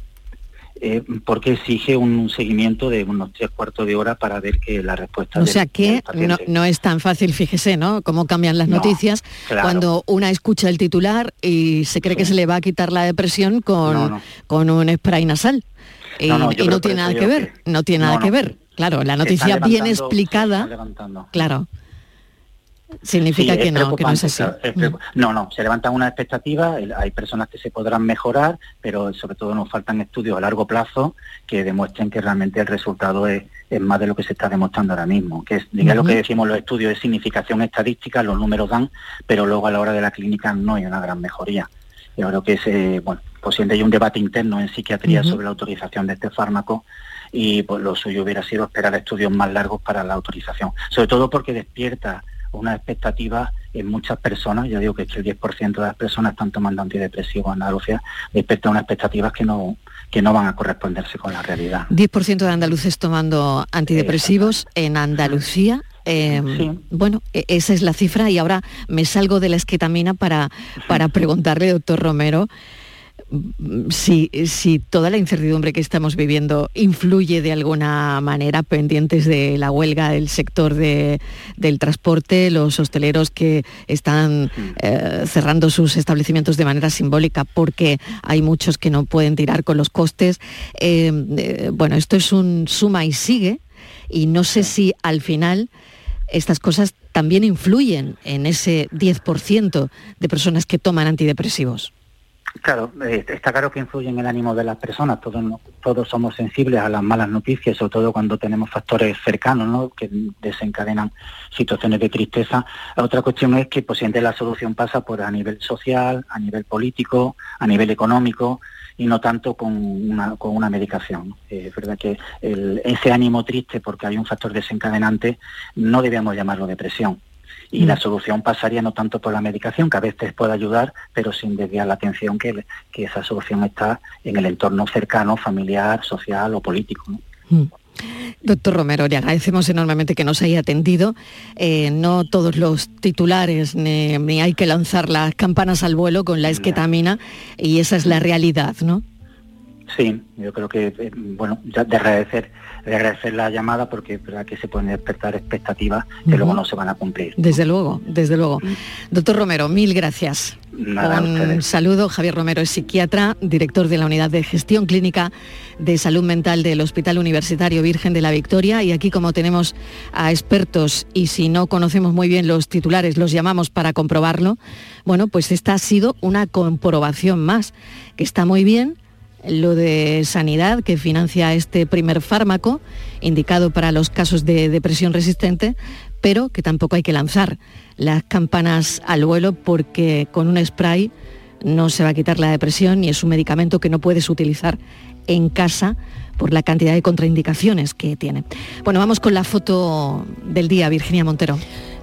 Eh, porque exige un seguimiento de unos tres cuartos de hora para ver que la respuesta... O sea que no, es tan fácil, fíjese, ¿no? Cómo cambian las noticias cuando una escucha el titular y se cree que se le va a quitar la depresión con, con un spray nasal. Y no, tiene nada que ver, no tiene nada que ver. Claro, la noticia bien explicada, claro, Significa que no, que no es así. Mm. No, no, se levantan una expectativa, hay personas que se podrán mejorar, pero sobre todo nos faltan estudios a largo plazo que demuestren que realmente el resultado es, más de lo que se está demostrando ahora mismo, que es lo que decimos los estudios de significación estadística, los números dan, pero luego a la hora de la clínica no hay una gran mejoría. Yo creo que es, bueno, pues hay un debate interno en psiquiatría sobre la autorización de este fármaco y pues lo suyo hubiera sido esperar estudios más largos para la autorización, sobre todo porque despierta una expectativa en muchas personas, yo digo que, el 10% de las personas están tomando antidepresivos en Andalucía, respecto a unas expectativas que no, que no van a corresponderse con la realidad. 10% de andaluces tomando antidepresivos en Andalucía. Em, bueno, e, esa es la cifra y ahora me salgo de la esquetamina para, para preguntarle, doctor Romero, si, si toda la incertidumbre que estamos viviendo influye de alguna manera pendientes de la huelga del sector del transporte, los hosteleros que están eh, cerrando sus establecimientos de manera simbólica porque hay muchos que no pueden tirar con los costes. Eh, eh, bueno, esto es un suma y sigue y no sé si al final estas cosas también influyen en ese 10% de personas que toman antidepresivos. Claro, eh, está claro que influye en el ánimo de las personas. Todos, todos somos sensibles a las malas noticias, sobre todo cuando tenemos factores cercanos ¿no? que desencadenan situaciones de tristeza. La otra cuestión es que pues, la solución pasa por a nivel social, a nivel político, a nivel económico y no tanto con una, con una medicación. Eh, es verdad que ese ánimo triste porque hay un factor desencadenante no debemos llamarlo depresión y la mm. solución pasaría no tanto por la medicación, que a veces puede ayudar, pero sin desviar la atención que, que esa solución está en el entorno cercano, familiar, social o político. Mm. Doctor Romero, le agradecemos enormemente que nos haya atendido. Eh, no todos los titulares, ni, hay que lanzar las campanas al vuelo con la esquetamina, y esa es la realidad, ¿no? Sí, yo creo que, eh, bueno, de agradecer de agradecer la llamada porque es verdad que se pueden despertar expectativas que luego no se van a cumplir. Desde luego, desde luego. Doctor Romero, mil gracias. Un saludo. Javier Romero es psiquiatra, director de la Unidad de Gestión Clínica de Salud Mental del Hospital Universitario Virgen de la Victoria. Y aquí como tenemos a expertos y si no conocemos muy bien los titulares, los llamamos para comprobarlo, bueno, pues esta ha sido una comprobación más, que está muy bien lo de sanidad que financia este primer fármaco indicado para los casos de depresión resistente, pero que tampoco hay que lanzar las campanas al vuelo porque con un spray no se va a quitar la depresión y es un medicamento que no puedes utilizar en casa por la cantidad de contraindicaciones que tiene. Bueno, vamos con la foto del día, Virginia Montero.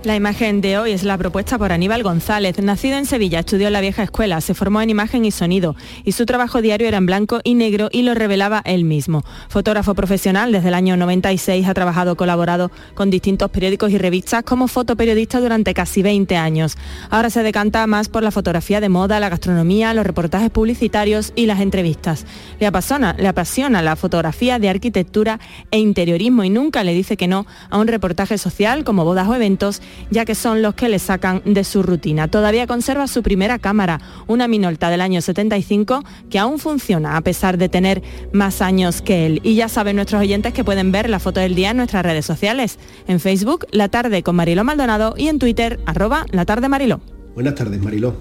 La imagen de hoy es la propuesta por Aníbal González. Nacido en Sevilla, estudió en la vieja escuela, se formó en imagen y sonido y su trabajo diario era en blanco y negro y lo revelaba él mismo. Fotógrafo profesional, desde el año 96 ha trabajado colaborado con distintos periódicos y revistas como fotoperiodista durante casi 20 años. Ahora se decanta más por la fotografía de moda, la gastronomía, los reportajes publicitarios y las entrevistas. Le apasiona, le apasiona la fotografía de arquitectura e interiorismo y nunca le dice que no a un reportaje social como bodas o eventos ya que son los que le sacan de su rutina. Todavía conserva su primera cámara, una Minolta del año 75, que aún funciona a pesar de tener más años que él. Y ya saben nuestros oyentes que pueden ver la foto del día en nuestras redes sociales, en Facebook, La Tarde con Mariló Maldonado y en Twitter, arroba La Tarde Mariló. Buenas tardes, Mariló.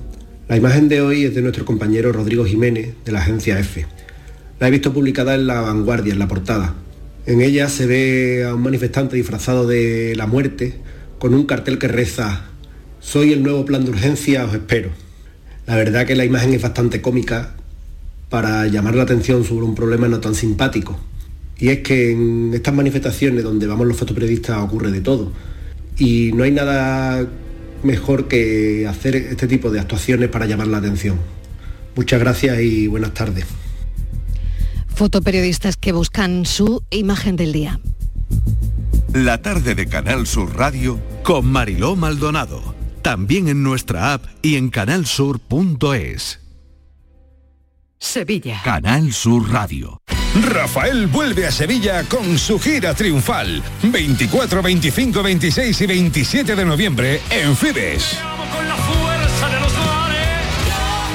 La imagen de hoy es de nuestro compañero Rodrigo Jiménez, de la agencia EFE. La he visto publicada en La Vanguardia, en la portada. En ella se ve a un manifestante disfrazado de la muerte, con un cartel que reza, soy el nuevo plan de urgencia, os espero. La verdad que la imagen es bastante cómica para llamar la atención sobre un problema no tan simpático. Y es que en estas manifestaciones donde vamos los fotoperiodistas ocurre de todo. Y no hay nada mejor que hacer este tipo de actuaciones para llamar la atención. Muchas gracias y buenas tardes. Fotoperiodistas que buscan su imagen del día. La tarde de Canal Sur Radio con Mariló Maldonado. También en nuestra app y en canalsur.es. Sevilla. Canal Sur Radio. Rafael vuelve a Sevilla con su gira triunfal. 24, 25, 26 y 27 de noviembre en Fibes.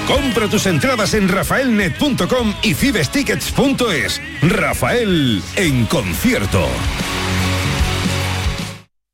Compra tus entradas en rafaelnet.com y fibestickets.es. Rafael en concierto.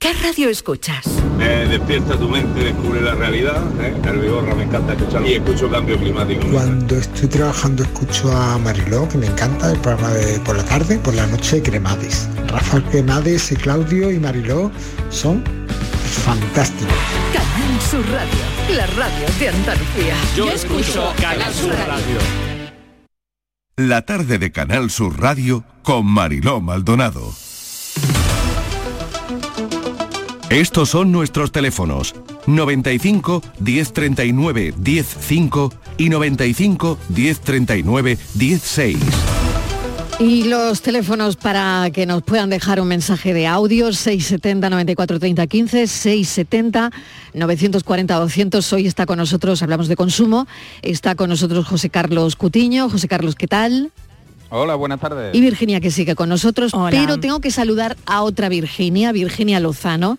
¿Qué radio escuchas? Me despierta tu mente, descubre la realidad. ¿eh? El Vigorra me encanta escuchar y escucho cambio climático. Cuando estoy trabajando escucho a Mariló, que me encanta, el programa de por la tarde, por la noche Cremades. Rafael Cremades y Claudio y Mariló son fantásticos. Canal Sur Radio, la radio de Andalucía. Yo escucho Canal Sur Radio. La tarde de Canal Sur Radio con Mariló Maldonado. Estos son nuestros teléfonos 95 1039 105 y 95 1039 16. Y los teléfonos para que nos puedan dejar un mensaje de audio 670 94 30 15 670 940 200. Hoy está con nosotros, hablamos de consumo, está con nosotros José Carlos Cutiño. José Carlos, ¿qué tal? Hola, buenas tardes. Y Virginia que sigue con nosotros, pero tengo que saludar a otra Virginia, Virginia Lozano.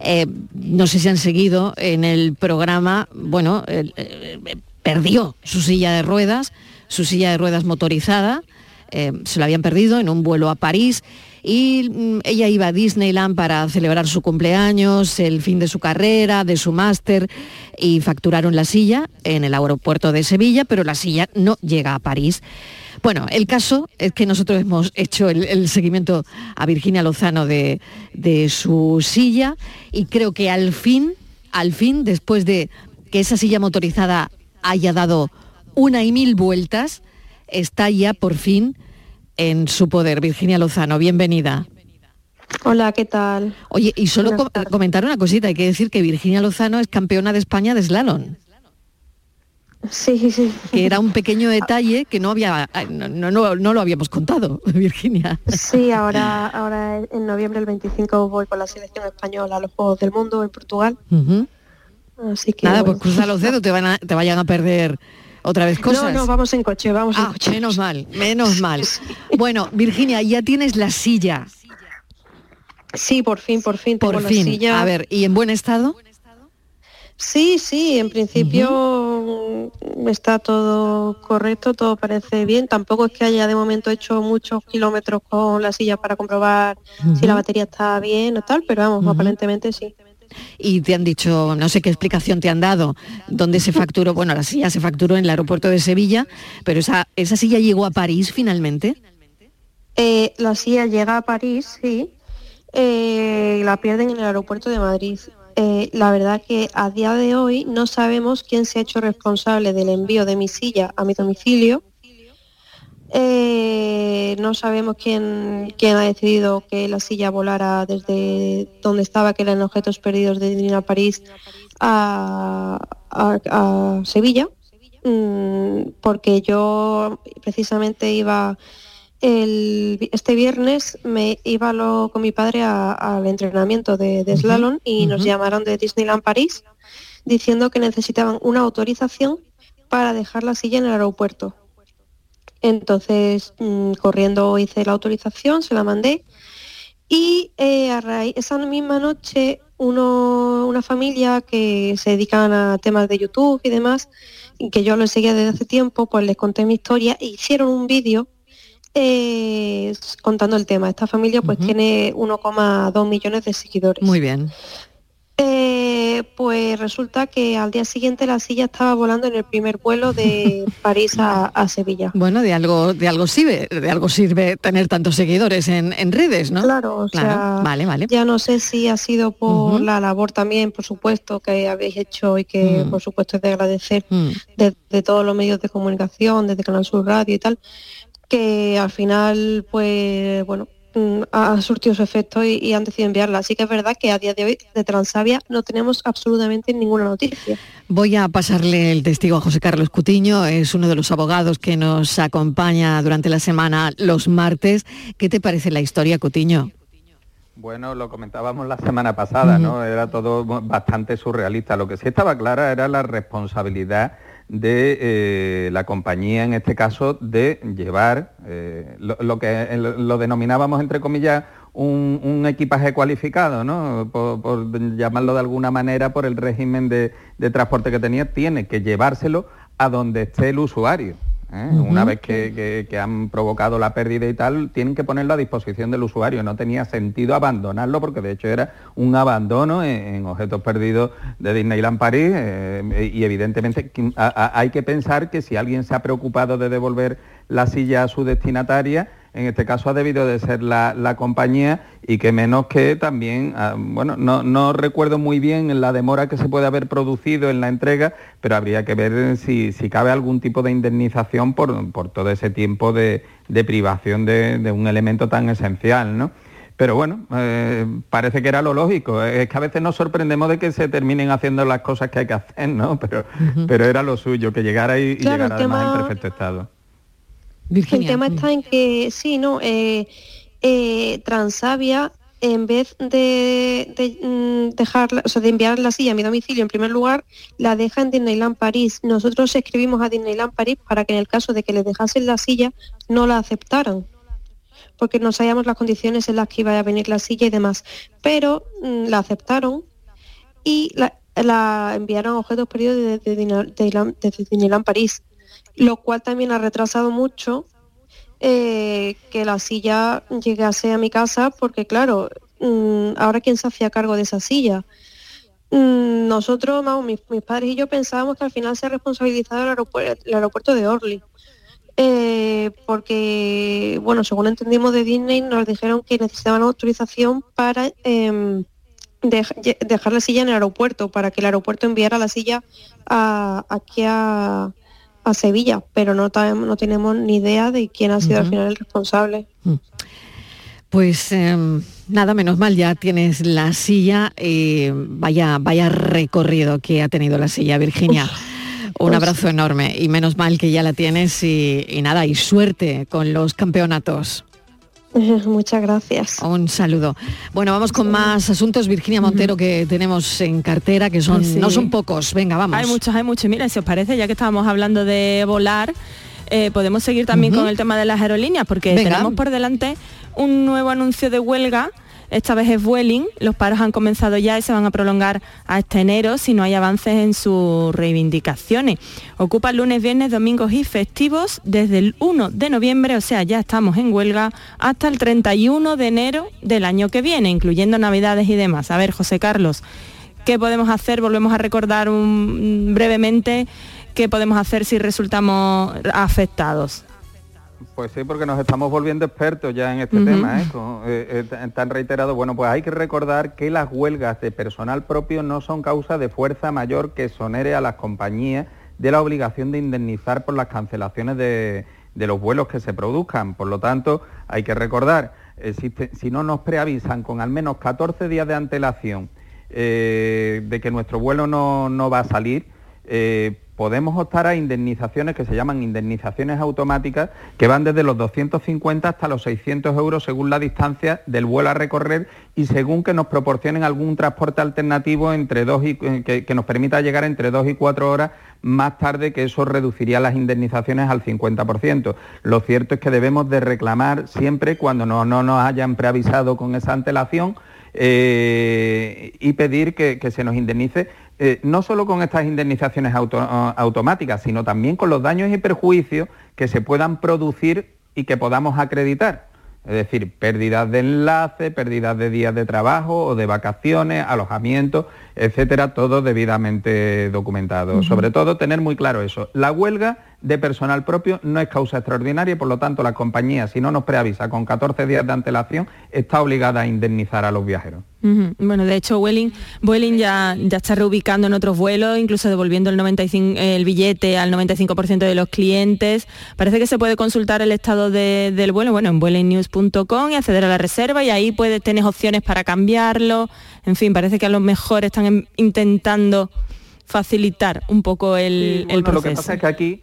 Eh, no sé si han seguido en el programa, bueno, eh, eh, perdió su silla de ruedas, su silla de ruedas motorizada, se la habían perdido en un vuelo a París y mm, ella iba a Disneyland para celebrar su cumpleaños, el fin de su carrera, de su máster y facturaron la silla en el aeropuerto de Sevilla, pero la silla no llega a París. Bueno, el caso es que nosotros hemos hecho el, seguimiento a Virginia Lozano de, de, su silla y creo que al fin, al fin, después de que esa silla motorizada haya dado una y mil vueltas, está ya por fin en su poder. Virginia Lozano, bienvenida. Hola, ¿qué tal? Oye, y solo comentar una cosita, hay que decir que Virginia Lozano es campeona de España de slalom. Sí, sí. Que era un pequeño detalle que no había no, no, no, lo habíamos contado, [LAUGHS] Virginia. Sí, ahora, ahora en noviembre el 25 voy con la selección española a los Juegos del Mundo en Portugal. Así que, Nada, pues cruza los dedos, te, van a, te vayan a perder otra vez cosas. No, no, vamos en coche, vamos en ah, coche. Menos mal, menos mal. [LAUGHS] Bueno, Virginia, ya tienes la silla. Sí, por fin, por fin. Por fin. A ver, ¿y en buen estado? Sí, sí, en principio está todo correcto, todo parece bien. Tampoco es que haya de momento hecho muchos kilómetros con la silla para comprobar si la batería está bien o tal, pero vamos, aparentemente sí. Y te han dicho, no sé qué explicación te han dado, dónde se facturó, [LAUGHS] bueno, la silla se facturó en el aeropuerto de Sevilla, pero esa, esa silla llegó a París finalmente. Eh, la silla llega a París, sí. Eh, la pierden en el aeropuerto de Madrid. Eh, la verdad que a día de hoy no sabemos quién se ha hecho responsable del envío de mi silla a mi domicilio. Eh, no sabemos quién, quién ha decidido que la silla volara desde donde estaba, que eran objetos perdidos de Disney a París, a Sevilla, Mm, porque yo precisamente iba el- este viernes me iba lo- con mi padre a- al entrenamiento de, de slalom y nos llamaron de Disneyland París diciendo que necesitaban una autorización para dejar la silla en el aeropuerto. Entonces, mm, corriendo hice la autorización, se la mandé y eh, a raíz, esa misma noche uno, una familia que se dedican a temas de YouTube y demás, que yo lo seguía desde hace tiempo, pues les conté mi historia e hicieron un vídeo eh, contando el tema. Esta familia pues tiene 1,2 millones de seguidores. Muy bien. Eh, pues resulta que al día siguiente la silla estaba volando en el primer vuelo de [LAUGHS] París a, a Sevilla. Bueno, de algo, de algo sirve, de algo sirve tener tantos seguidores en, en redes, ¿no? Claro, o sea, vale, vale. ya no sé si ha sido por la labor también, por supuesto, que habéis hecho y que Mm. por supuesto es de agradecer Mm. de, de todos los medios de comunicación, desde Canal Sur Radio y tal, que al final, pues bueno, mm, ha surtido su efecto y, y han decidido enviarla. Así que es verdad que a día de hoy de Transavia no tenemos absolutamente ninguna noticia. Voy a pasarle el testigo a José Carlos Cutiño, es uno de los abogados que nos acompaña durante la semana los martes. ¿Qué te parece la historia, Cutiño? Bueno, lo comentábamos la semana pasada, ¿no? Era todo bastante surrealista. Lo que sí estaba clara era la responsabilidad de eh, la compañía, en este caso, de llevar eh, lo, que eh, lo denominábamos, entre comillas, un, un equipaje cualificado, ¿no? Por, por llamarlo de alguna manera, por el régimen de, de transporte que tenía, tiene que llevárselo a donde esté el usuario. ¿Eh? Una vez que, que- que han provocado la pérdida y tal, tienen que ponerlo a disposición del usuario. No tenía sentido abandonarlo porque de hecho era un abandono en, en objetos perdidos de Disneyland París eh, y evidentemente que- a- a- hay que pensar que si alguien se ha preocupado de devolver la silla a su destinataria, en este caso ha debido de ser la, la compañía y que menos que también, ah, bueno, no, no recuerdo muy bien la demora que se puede haber producido en la entrega, pero habría que ver si, si cabe algún tipo de indemnización por, por todo ese tiempo de, de privación de, de un elemento tan esencial, ¿no? Pero bueno, eh, parece que era lo lógico. Es que a veces nos sorprendemos de que se terminen haciendo las cosas que hay que hacer, ¿no? Pero, pero era lo suyo, que llegara y, y llegara además en tema- perfecto estado. El tema está en que, sí, no, eh, eh, Transavia, en vez de, de, mm, dejar, o sea, de enviar la silla a mi domicilio en primer lugar, la deja en Disneyland París. Nosotros escribimos a Disneyland París para que en el caso de que les dejasen la silla, no la aceptaran porque no sabíamos las condiciones en las que iba a venir la silla y demás. Pero mm, la aceptaron y la, la enviaron a objetos perdidos de, de, Dina- de Disneyland- de Disneyland París, lo cual también ha retrasado mucho eh, que la silla llegase a mi casa, porque claro, mm, ahora quién se hacía cargo de esa silla. Mm, Nosotros, mis, mis padres y yo pensábamos que al final se responsabilizaba el aeropuerto, el aeropuerto de Orly. Eh, porque, bueno, según entendimos de Disney, nos dijeron que necesitaban autorización para em, dejar la silla en el aeropuerto, para que el aeropuerto enviara la silla a- aquí a, a Sevilla, pero no, tenemos ni idea de quién ha sido al final el responsable. Pues em, nada, menos mal, ya tienes la silla. eh, vaya, vaya recorrido que ha tenido la silla, Virginia. Un pues- abrazo enorme y menos mal que ya la tienes y, y nada, y suerte con los campeonatos. [LAUGHS] Muchas gracias. Un saludo. Bueno, vamos con más asuntos, Virginia Montero, que tenemos en cartera, que son, Sí. no son pocos. Venga, vamos. Hay muchos, hay muchos. Mira, si os parece, ya que estábamos hablando de volar, eh, podemos seguir también con el tema de las aerolíneas, porque Venga. tenemos por delante un nuevo anuncio de huelga esta vez es Vueling. Los paros han comenzado ya y se van a prolongar hasta enero si no hay avances en sus reivindicaciones. Ocupan lunes, viernes, domingos y festivos desde el 1 de noviembre, o sea, ya estamos en huelga, hasta el 31 de enero del año que viene, incluyendo Navidades y demás. A ver, José Carlos, ¿qué podemos hacer? Volvemos a recordar brevemente qué podemos hacer si resultamos afectados. Pues sí, porque nos estamos volviendo expertos ya en este tema, ¿eh? Eh, eh, tan reiterado. Bueno, pues hay que recordar que las huelgas de personal propio no son causa de fuerza mayor que sonere a las compañías de la obligación de indemnizar por las cancelaciones de, los vuelos que se produzcan. Por lo tanto, hay que recordar, si, no nos preavisan con al menos 14 días de antelación de que nuestro vuelo no, no va a salir, podemos optar a indemnizaciones que se llaman indemnizaciones automáticas, que van desde los 250 hasta los 600 euros según la distancia del vuelo a recorrer y según que nos proporcionen algún transporte alternativo entre dos y, que, nos permita llegar entre dos y cuatro horas más tarde, que eso reduciría las indemnizaciones al 50%. Lo cierto es que debemos de reclamar siempre cuando no, nos hayan preavisado con esa antelación eh, y pedir que se nos indemnice eh, no solo con estas indemnizaciones automáticas, sino también con los daños y perjuicios que se puedan producir y que podamos acreditar. Es decir, pérdidas de enlace, pérdidas de días de trabajo o de vacaciones, alojamiento, etcétera, todo debidamente documentado. Sobre todo tener muy claro eso. La huelga de personal propio no es causa extraordinaria y por lo tanto la compañía, si no nos preavisa con 14 días de antelación, está obligada a indemnizar a los viajeros. Bueno, de hecho, Vueling, ya, ya está reubicando en otros vuelos, incluso devolviendo el, 95, el billete al 95% de los clientes. Parece que se puede consultar el estado del vuelo, bueno, en vuelingnews.com y acceder a la reserva y ahí puedes tener opciones para cambiarlo. En fin, parece que a lo mejor están intentando facilitar un poco el, el proceso. Lo que pasa es que aquí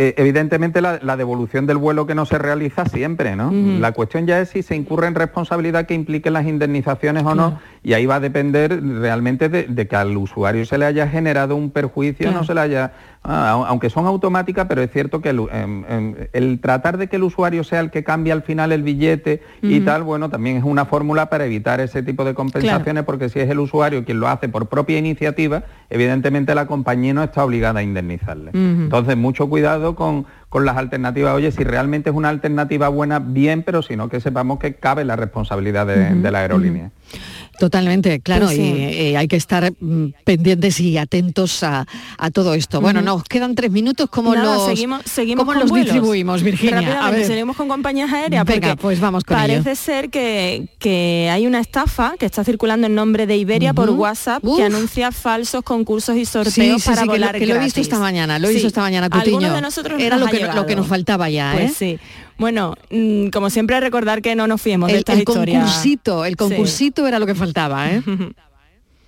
eh, evidentemente la, devolución del vuelo que no se realiza siempre, ¿no? La cuestión ya es si se incurre en responsabilidad que implique las indemnizaciones o no, y ahí va a depender realmente de, que al usuario se le haya generado un perjuicio, no se le haya Ah, aunque son automáticas, pero es cierto que em, em, el, tratar de que el usuario sea el que cambie al final el billete y tal, bueno, también es una fórmula para evitar ese tipo de compensaciones, porque si es el usuario quien lo hace por propia iniciativa, evidentemente la compañía no está obligada a indemnizarle. Entonces, mucho cuidado con, las alternativas. Oye, si realmente es una alternativa buena, bien, pero si no, que sepamos que cabe la responsabilidad de, la aerolínea. Totalmente, claro, pues y, eh, hay que estar mm, pendientes y atentos a, todo esto. Bueno, nos quedan tres minutos, ¿cómo los, seguimos, seguimos ¿cómo los distribuimos, Virginia? A ver. Seguimos con compañías aéreas, Venga, pues vamos con parece ser que, que, hay una estafa que está circulando en nombre de Iberia por WhatsApp que anuncia falsos concursos y sorteos para volar que, lo, he visto esta mañana, lo he visto esta mañana, Cutiño. de nosotros Era lo que, lo que nos faltaba ya, pues ¿eh? sí. Bueno, mm, como siempre recordar que no nos fiemos de estas el Concursito, el concursito era lo que faltaba, ¿eh? [LAUGHS]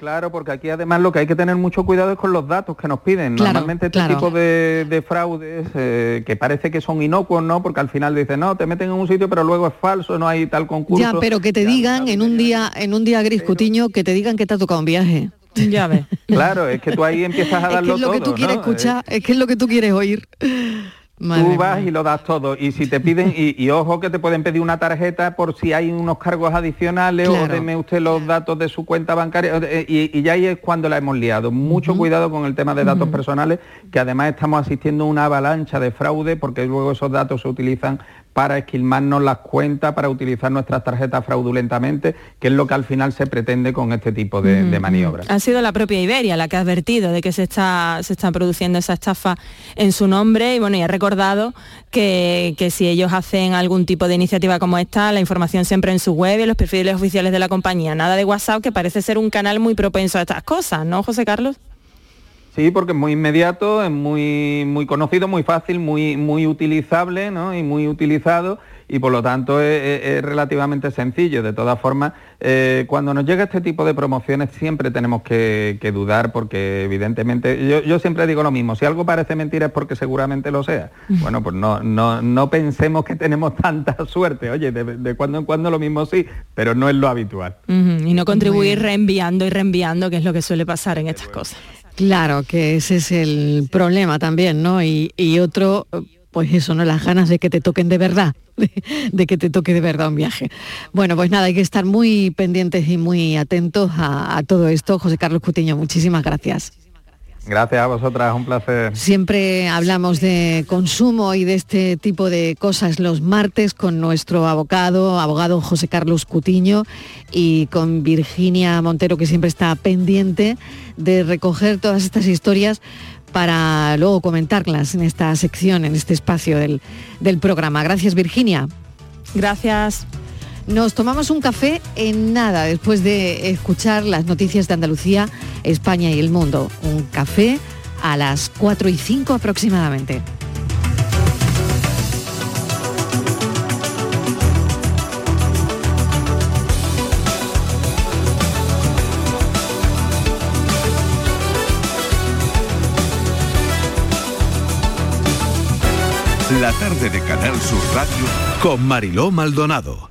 Claro, porque aquí además lo que hay que tener mucho cuidado es con los datos que nos piden. Normalmente este tipo de, fraudes eh, que parece que son inocuos, ¿no? Porque al final dicen, no, te meten en un sitio pero luego es falso, no hay tal concurso. Ya, pero que te digan en un día, en un día gris cutiño, que te digan que te ha tocado un viaje. [LAUGHS] Ya ves. Claro, es que tú ahí empiezas a darlo es lo que tú quieres escuchar, es que es lo que tú quieres oír tú vas y lo das todo. Y si te piden, y, ojo que te pueden pedir una tarjeta por si hay unos cargos adicionales o deme usted los datos de su cuenta bancaria. Eh, y, ya ahí es cuando la hemos liado. Mucho cuidado con el tema de datos personales, que además estamos asistiendo a una avalancha de fraude porque luego esos datos se utilizan para esquilmarnos las cuentas, para utilizar nuestras tarjetas fraudulentamente, que es lo que al final se pretende con este tipo de, maniobras. Ha sido la propia Iberia la que ha advertido de que se está, se está produciendo esa estafa en su nombre y bueno, y ha recordado que, que, si ellos hacen algún tipo de iniciativa como esta, la información siempre en su web y en los perfiles oficiales de la compañía. Nada de WhatsApp, que parece ser un canal muy propenso a estas cosas, ¿no, José Carlos? Sí, porque es muy inmediato, es muy, muy conocido, muy fácil, muy, muy utilizable y muy utilizado y por lo tanto es, relativamente sencillo. De todas formas, eh, cuando nos llega este tipo de promociones siempre tenemos que, dudar porque evidentemente, yo, siempre digo lo mismo, si algo parece mentira es porque seguramente lo sea. [LAUGHS] Bueno, pues no, no, no pensemos que tenemos tanta suerte, oye, de, cuando en cuando lo mismo sí, pero no es lo habitual. Y no contribuir reenviando y reenviando, que es lo que suele pasar en estas cosas. Claro, que ese es el problema también, ¿no? Y, otro pues eso, ¿no? Las ganas de que te toquen de verdad, [LAUGHS] de, que te toque de verdad un viaje. Bueno, pues nada, hay que estar muy pendientes y muy atentos a, todo esto. José Carlos Cutiño, muchísimas gracias. Gracias a vosotras, un placer. Siempre hablamos de consumo y de este tipo de cosas los martes con nuestro abogado, abogado José Carlos Cutiño y con Virginia Montero que siempre está pendiente de recoger todas estas historias para luego comentarlas en esta sección, en este espacio del, programa. Gracias Virginia. Gracias. Nos tomamos un café en nada después de escuchar las noticias de Andalucía, España y el mundo. Un café a las 4 y 5 aproximadamente. La tarde de Canal Sur Radio con Mariló Maldonado.